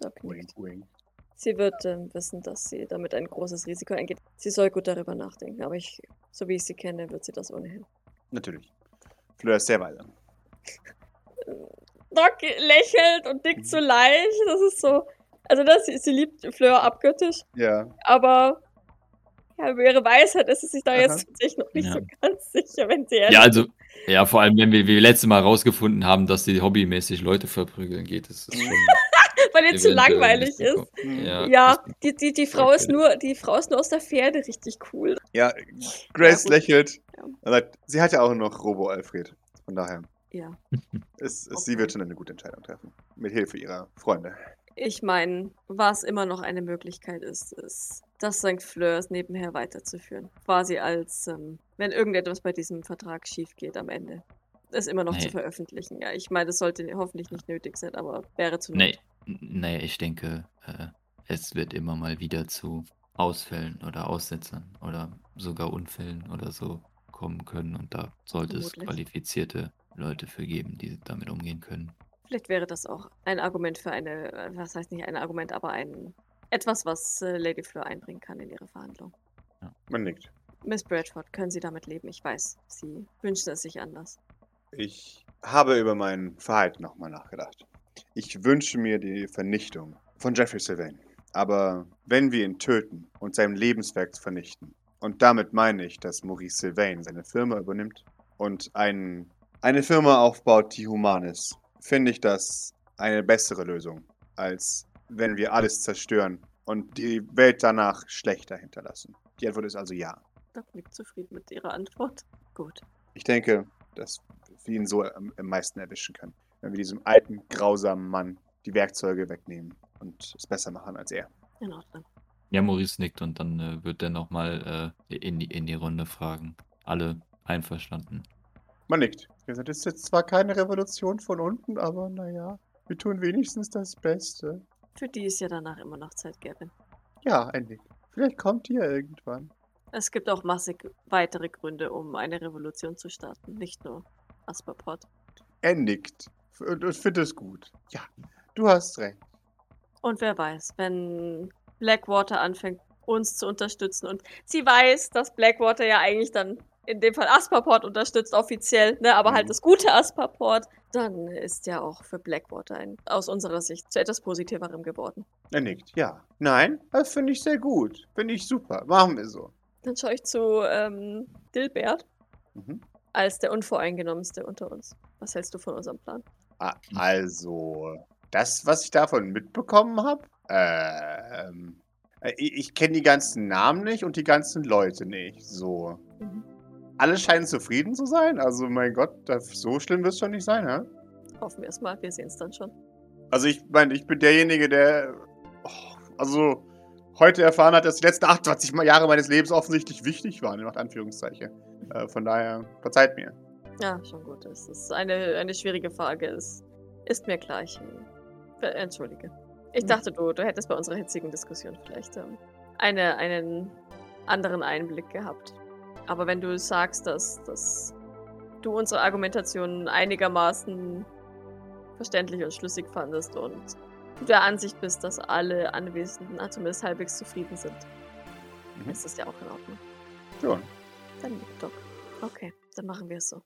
Doc Wink, wink. Sie wird ähm, wissen, dass sie damit ein großes Risiko eingeht. Sie soll gut darüber nachdenken, aber ich, so wie ich sie kenne, wird sie das ohnehin. Natürlich. Fleur ist sehr weise. Doc lächelt und nickt so leicht. Das ist so. Also, das, sie, sie liebt Fleur abgöttisch, Ja. aber ja, über ihre Weisheit ist sie sich da Aha. jetzt tatsächlich noch nicht Ja. so ganz sicher, wenn sie ehrlich Ja, also, ja, vor allem, wenn wir, wir letztes Mal rausgefunden haben, dass sie hobbymäßig Leute verprügeln geht, ist es schon. weil ihr zu langweilig ist. Ja, Ja, das- die, die, die, Frau ist nur, die Frau ist nur aus der Pferde richtig cool. Ja, Grace gut. lächelt. Ja. Sie hat ja auch noch Robo-Alfred. Von daher, Ja. ist, ist, Okay. sie wird schon eine gute Entscheidung treffen. Mit Hilfe ihrer Freunde. Ich meine, was immer noch eine Möglichkeit ist, ist, das St. Fleurs nebenher weiterzuführen. Quasi als, ähm, wenn irgendetwas bei diesem Vertrag schief geht am Ende. Es immer noch zu Nee. veröffentlichen. Ja, ich meine, das sollte hoffentlich nicht nötig sein, aber wäre zu Nee, naja, ich denke, äh, es wird immer mal wieder zu Ausfällen oder Aussetzern oder sogar Unfällen oder so kommen können und da sollte es Vermutlich. qualifizierte Leute für geben, die damit umgehen können. Vielleicht wäre das auch ein Argument für eine, äh, was heißt nicht ein Argument, aber ein etwas, was äh, Lady Fleur einbringen kann in ihre Verhandlung. Man nickt. Miss Bradford, können Sie damit leben? Ich weiß, Sie wünschen es sich anders. Ich habe über mein Verhalten nochmal nachgedacht. Ich wünsche mir die Vernichtung von Jeffrey Sylvain. Aber wenn wir ihn töten und sein Lebenswerk vernichten, und damit meine ich, dass Maurice Sylvain seine Firma übernimmt und ein, eine Firma aufbaut, die human ist, finde ich das eine bessere Lösung, als wenn wir alles zerstören und die Welt danach schlechter hinterlassen. Die Antwort ist also ja. Doc nickt zufrieden mit Ihrer Antwort. Gut. Ich denke, dass wir ihn so am, am meisten erwischen können. Wenn wir diesem alten, grausamen Mann die Werkzeuge wegnehmen und es besser machen als er. In Ordnung. Ja, Maurice nickt und dann äh, wird er nochmal äh, in, die, in die Runde fragen. Alle einverstanden. Man nickt. Das ist jetzt zwar keine Revolution von unten, aber naja, wir tun wenigstens das Beste. Für die ist ja danach immer noch Zeit, Gavin. Ja, Nick. Vielleicht kommt die ja irgendwann. Es gibt auch massig weitere Gründe, um eine Revolution zu starten, nicht nur Asperport. Er nickt und, und findet es gut. Ja, du hast recht. Und wer weiß, wenn Blackwater anfängt, uns zu unterstützen und sie weiß, dass Blackwater ja eigentlich dann in dem Fall Asperport unterstützt offiziell, ne, aber halt Mhm. das gute Asperport, dann ist ja auch für Blackwater ein, aus unserer Sicht zu etwas Positiverem geworden. Er nickt, ja. Nein, das finde ich sehr gut. Finde ich super. Machen wir so. Dann schaue ich zu ähm, Dilbert Mhm. als der unvoreingenommenste unter uns. Was hältst du von unserem Plan? Ah, also, das, was ich davon mitbekommen habe, ähm, äh, ich, ich kenne die ganzen Namen nicht und die ganzen Leute nicht. So. Mhm. Alle scheinen zufrieden zu sein. Also, mein Gott, das, so schlimm wird es schon nicht sein, hä? Hoffen wir es mal, wir sehen es dann schon. Also, ich meine, ich bin derjenige, der. Oh, also, heute erfahren hat, dass die letzten 28 Mal- Jahre meines Lebens offensichtlich wichtig waren, in Anführungszeichen. Äh, von daher, verzeiht mir. Ja, schon gut. Es ist eine, eine schwierige Frage. Es ist mir klar. Ich, entschuldige. Ich Hm. dachte, du, du hättest bei unserer hitzigen Diskussion vielleicht ähm, eine, einen anderen Einblick gehabt. Aber wenn du sagst, dass, dass du unsere Argumentation einigermaßen verständlich und schlüssig fandest und du der Ansicht bist, dass alle Anwesenden ah, zumindest halbwegs zufrieden sind, Mhm. ist das ja auch in Ordnung. Ja. Dann, Doc. Okay, dann machen wir es so.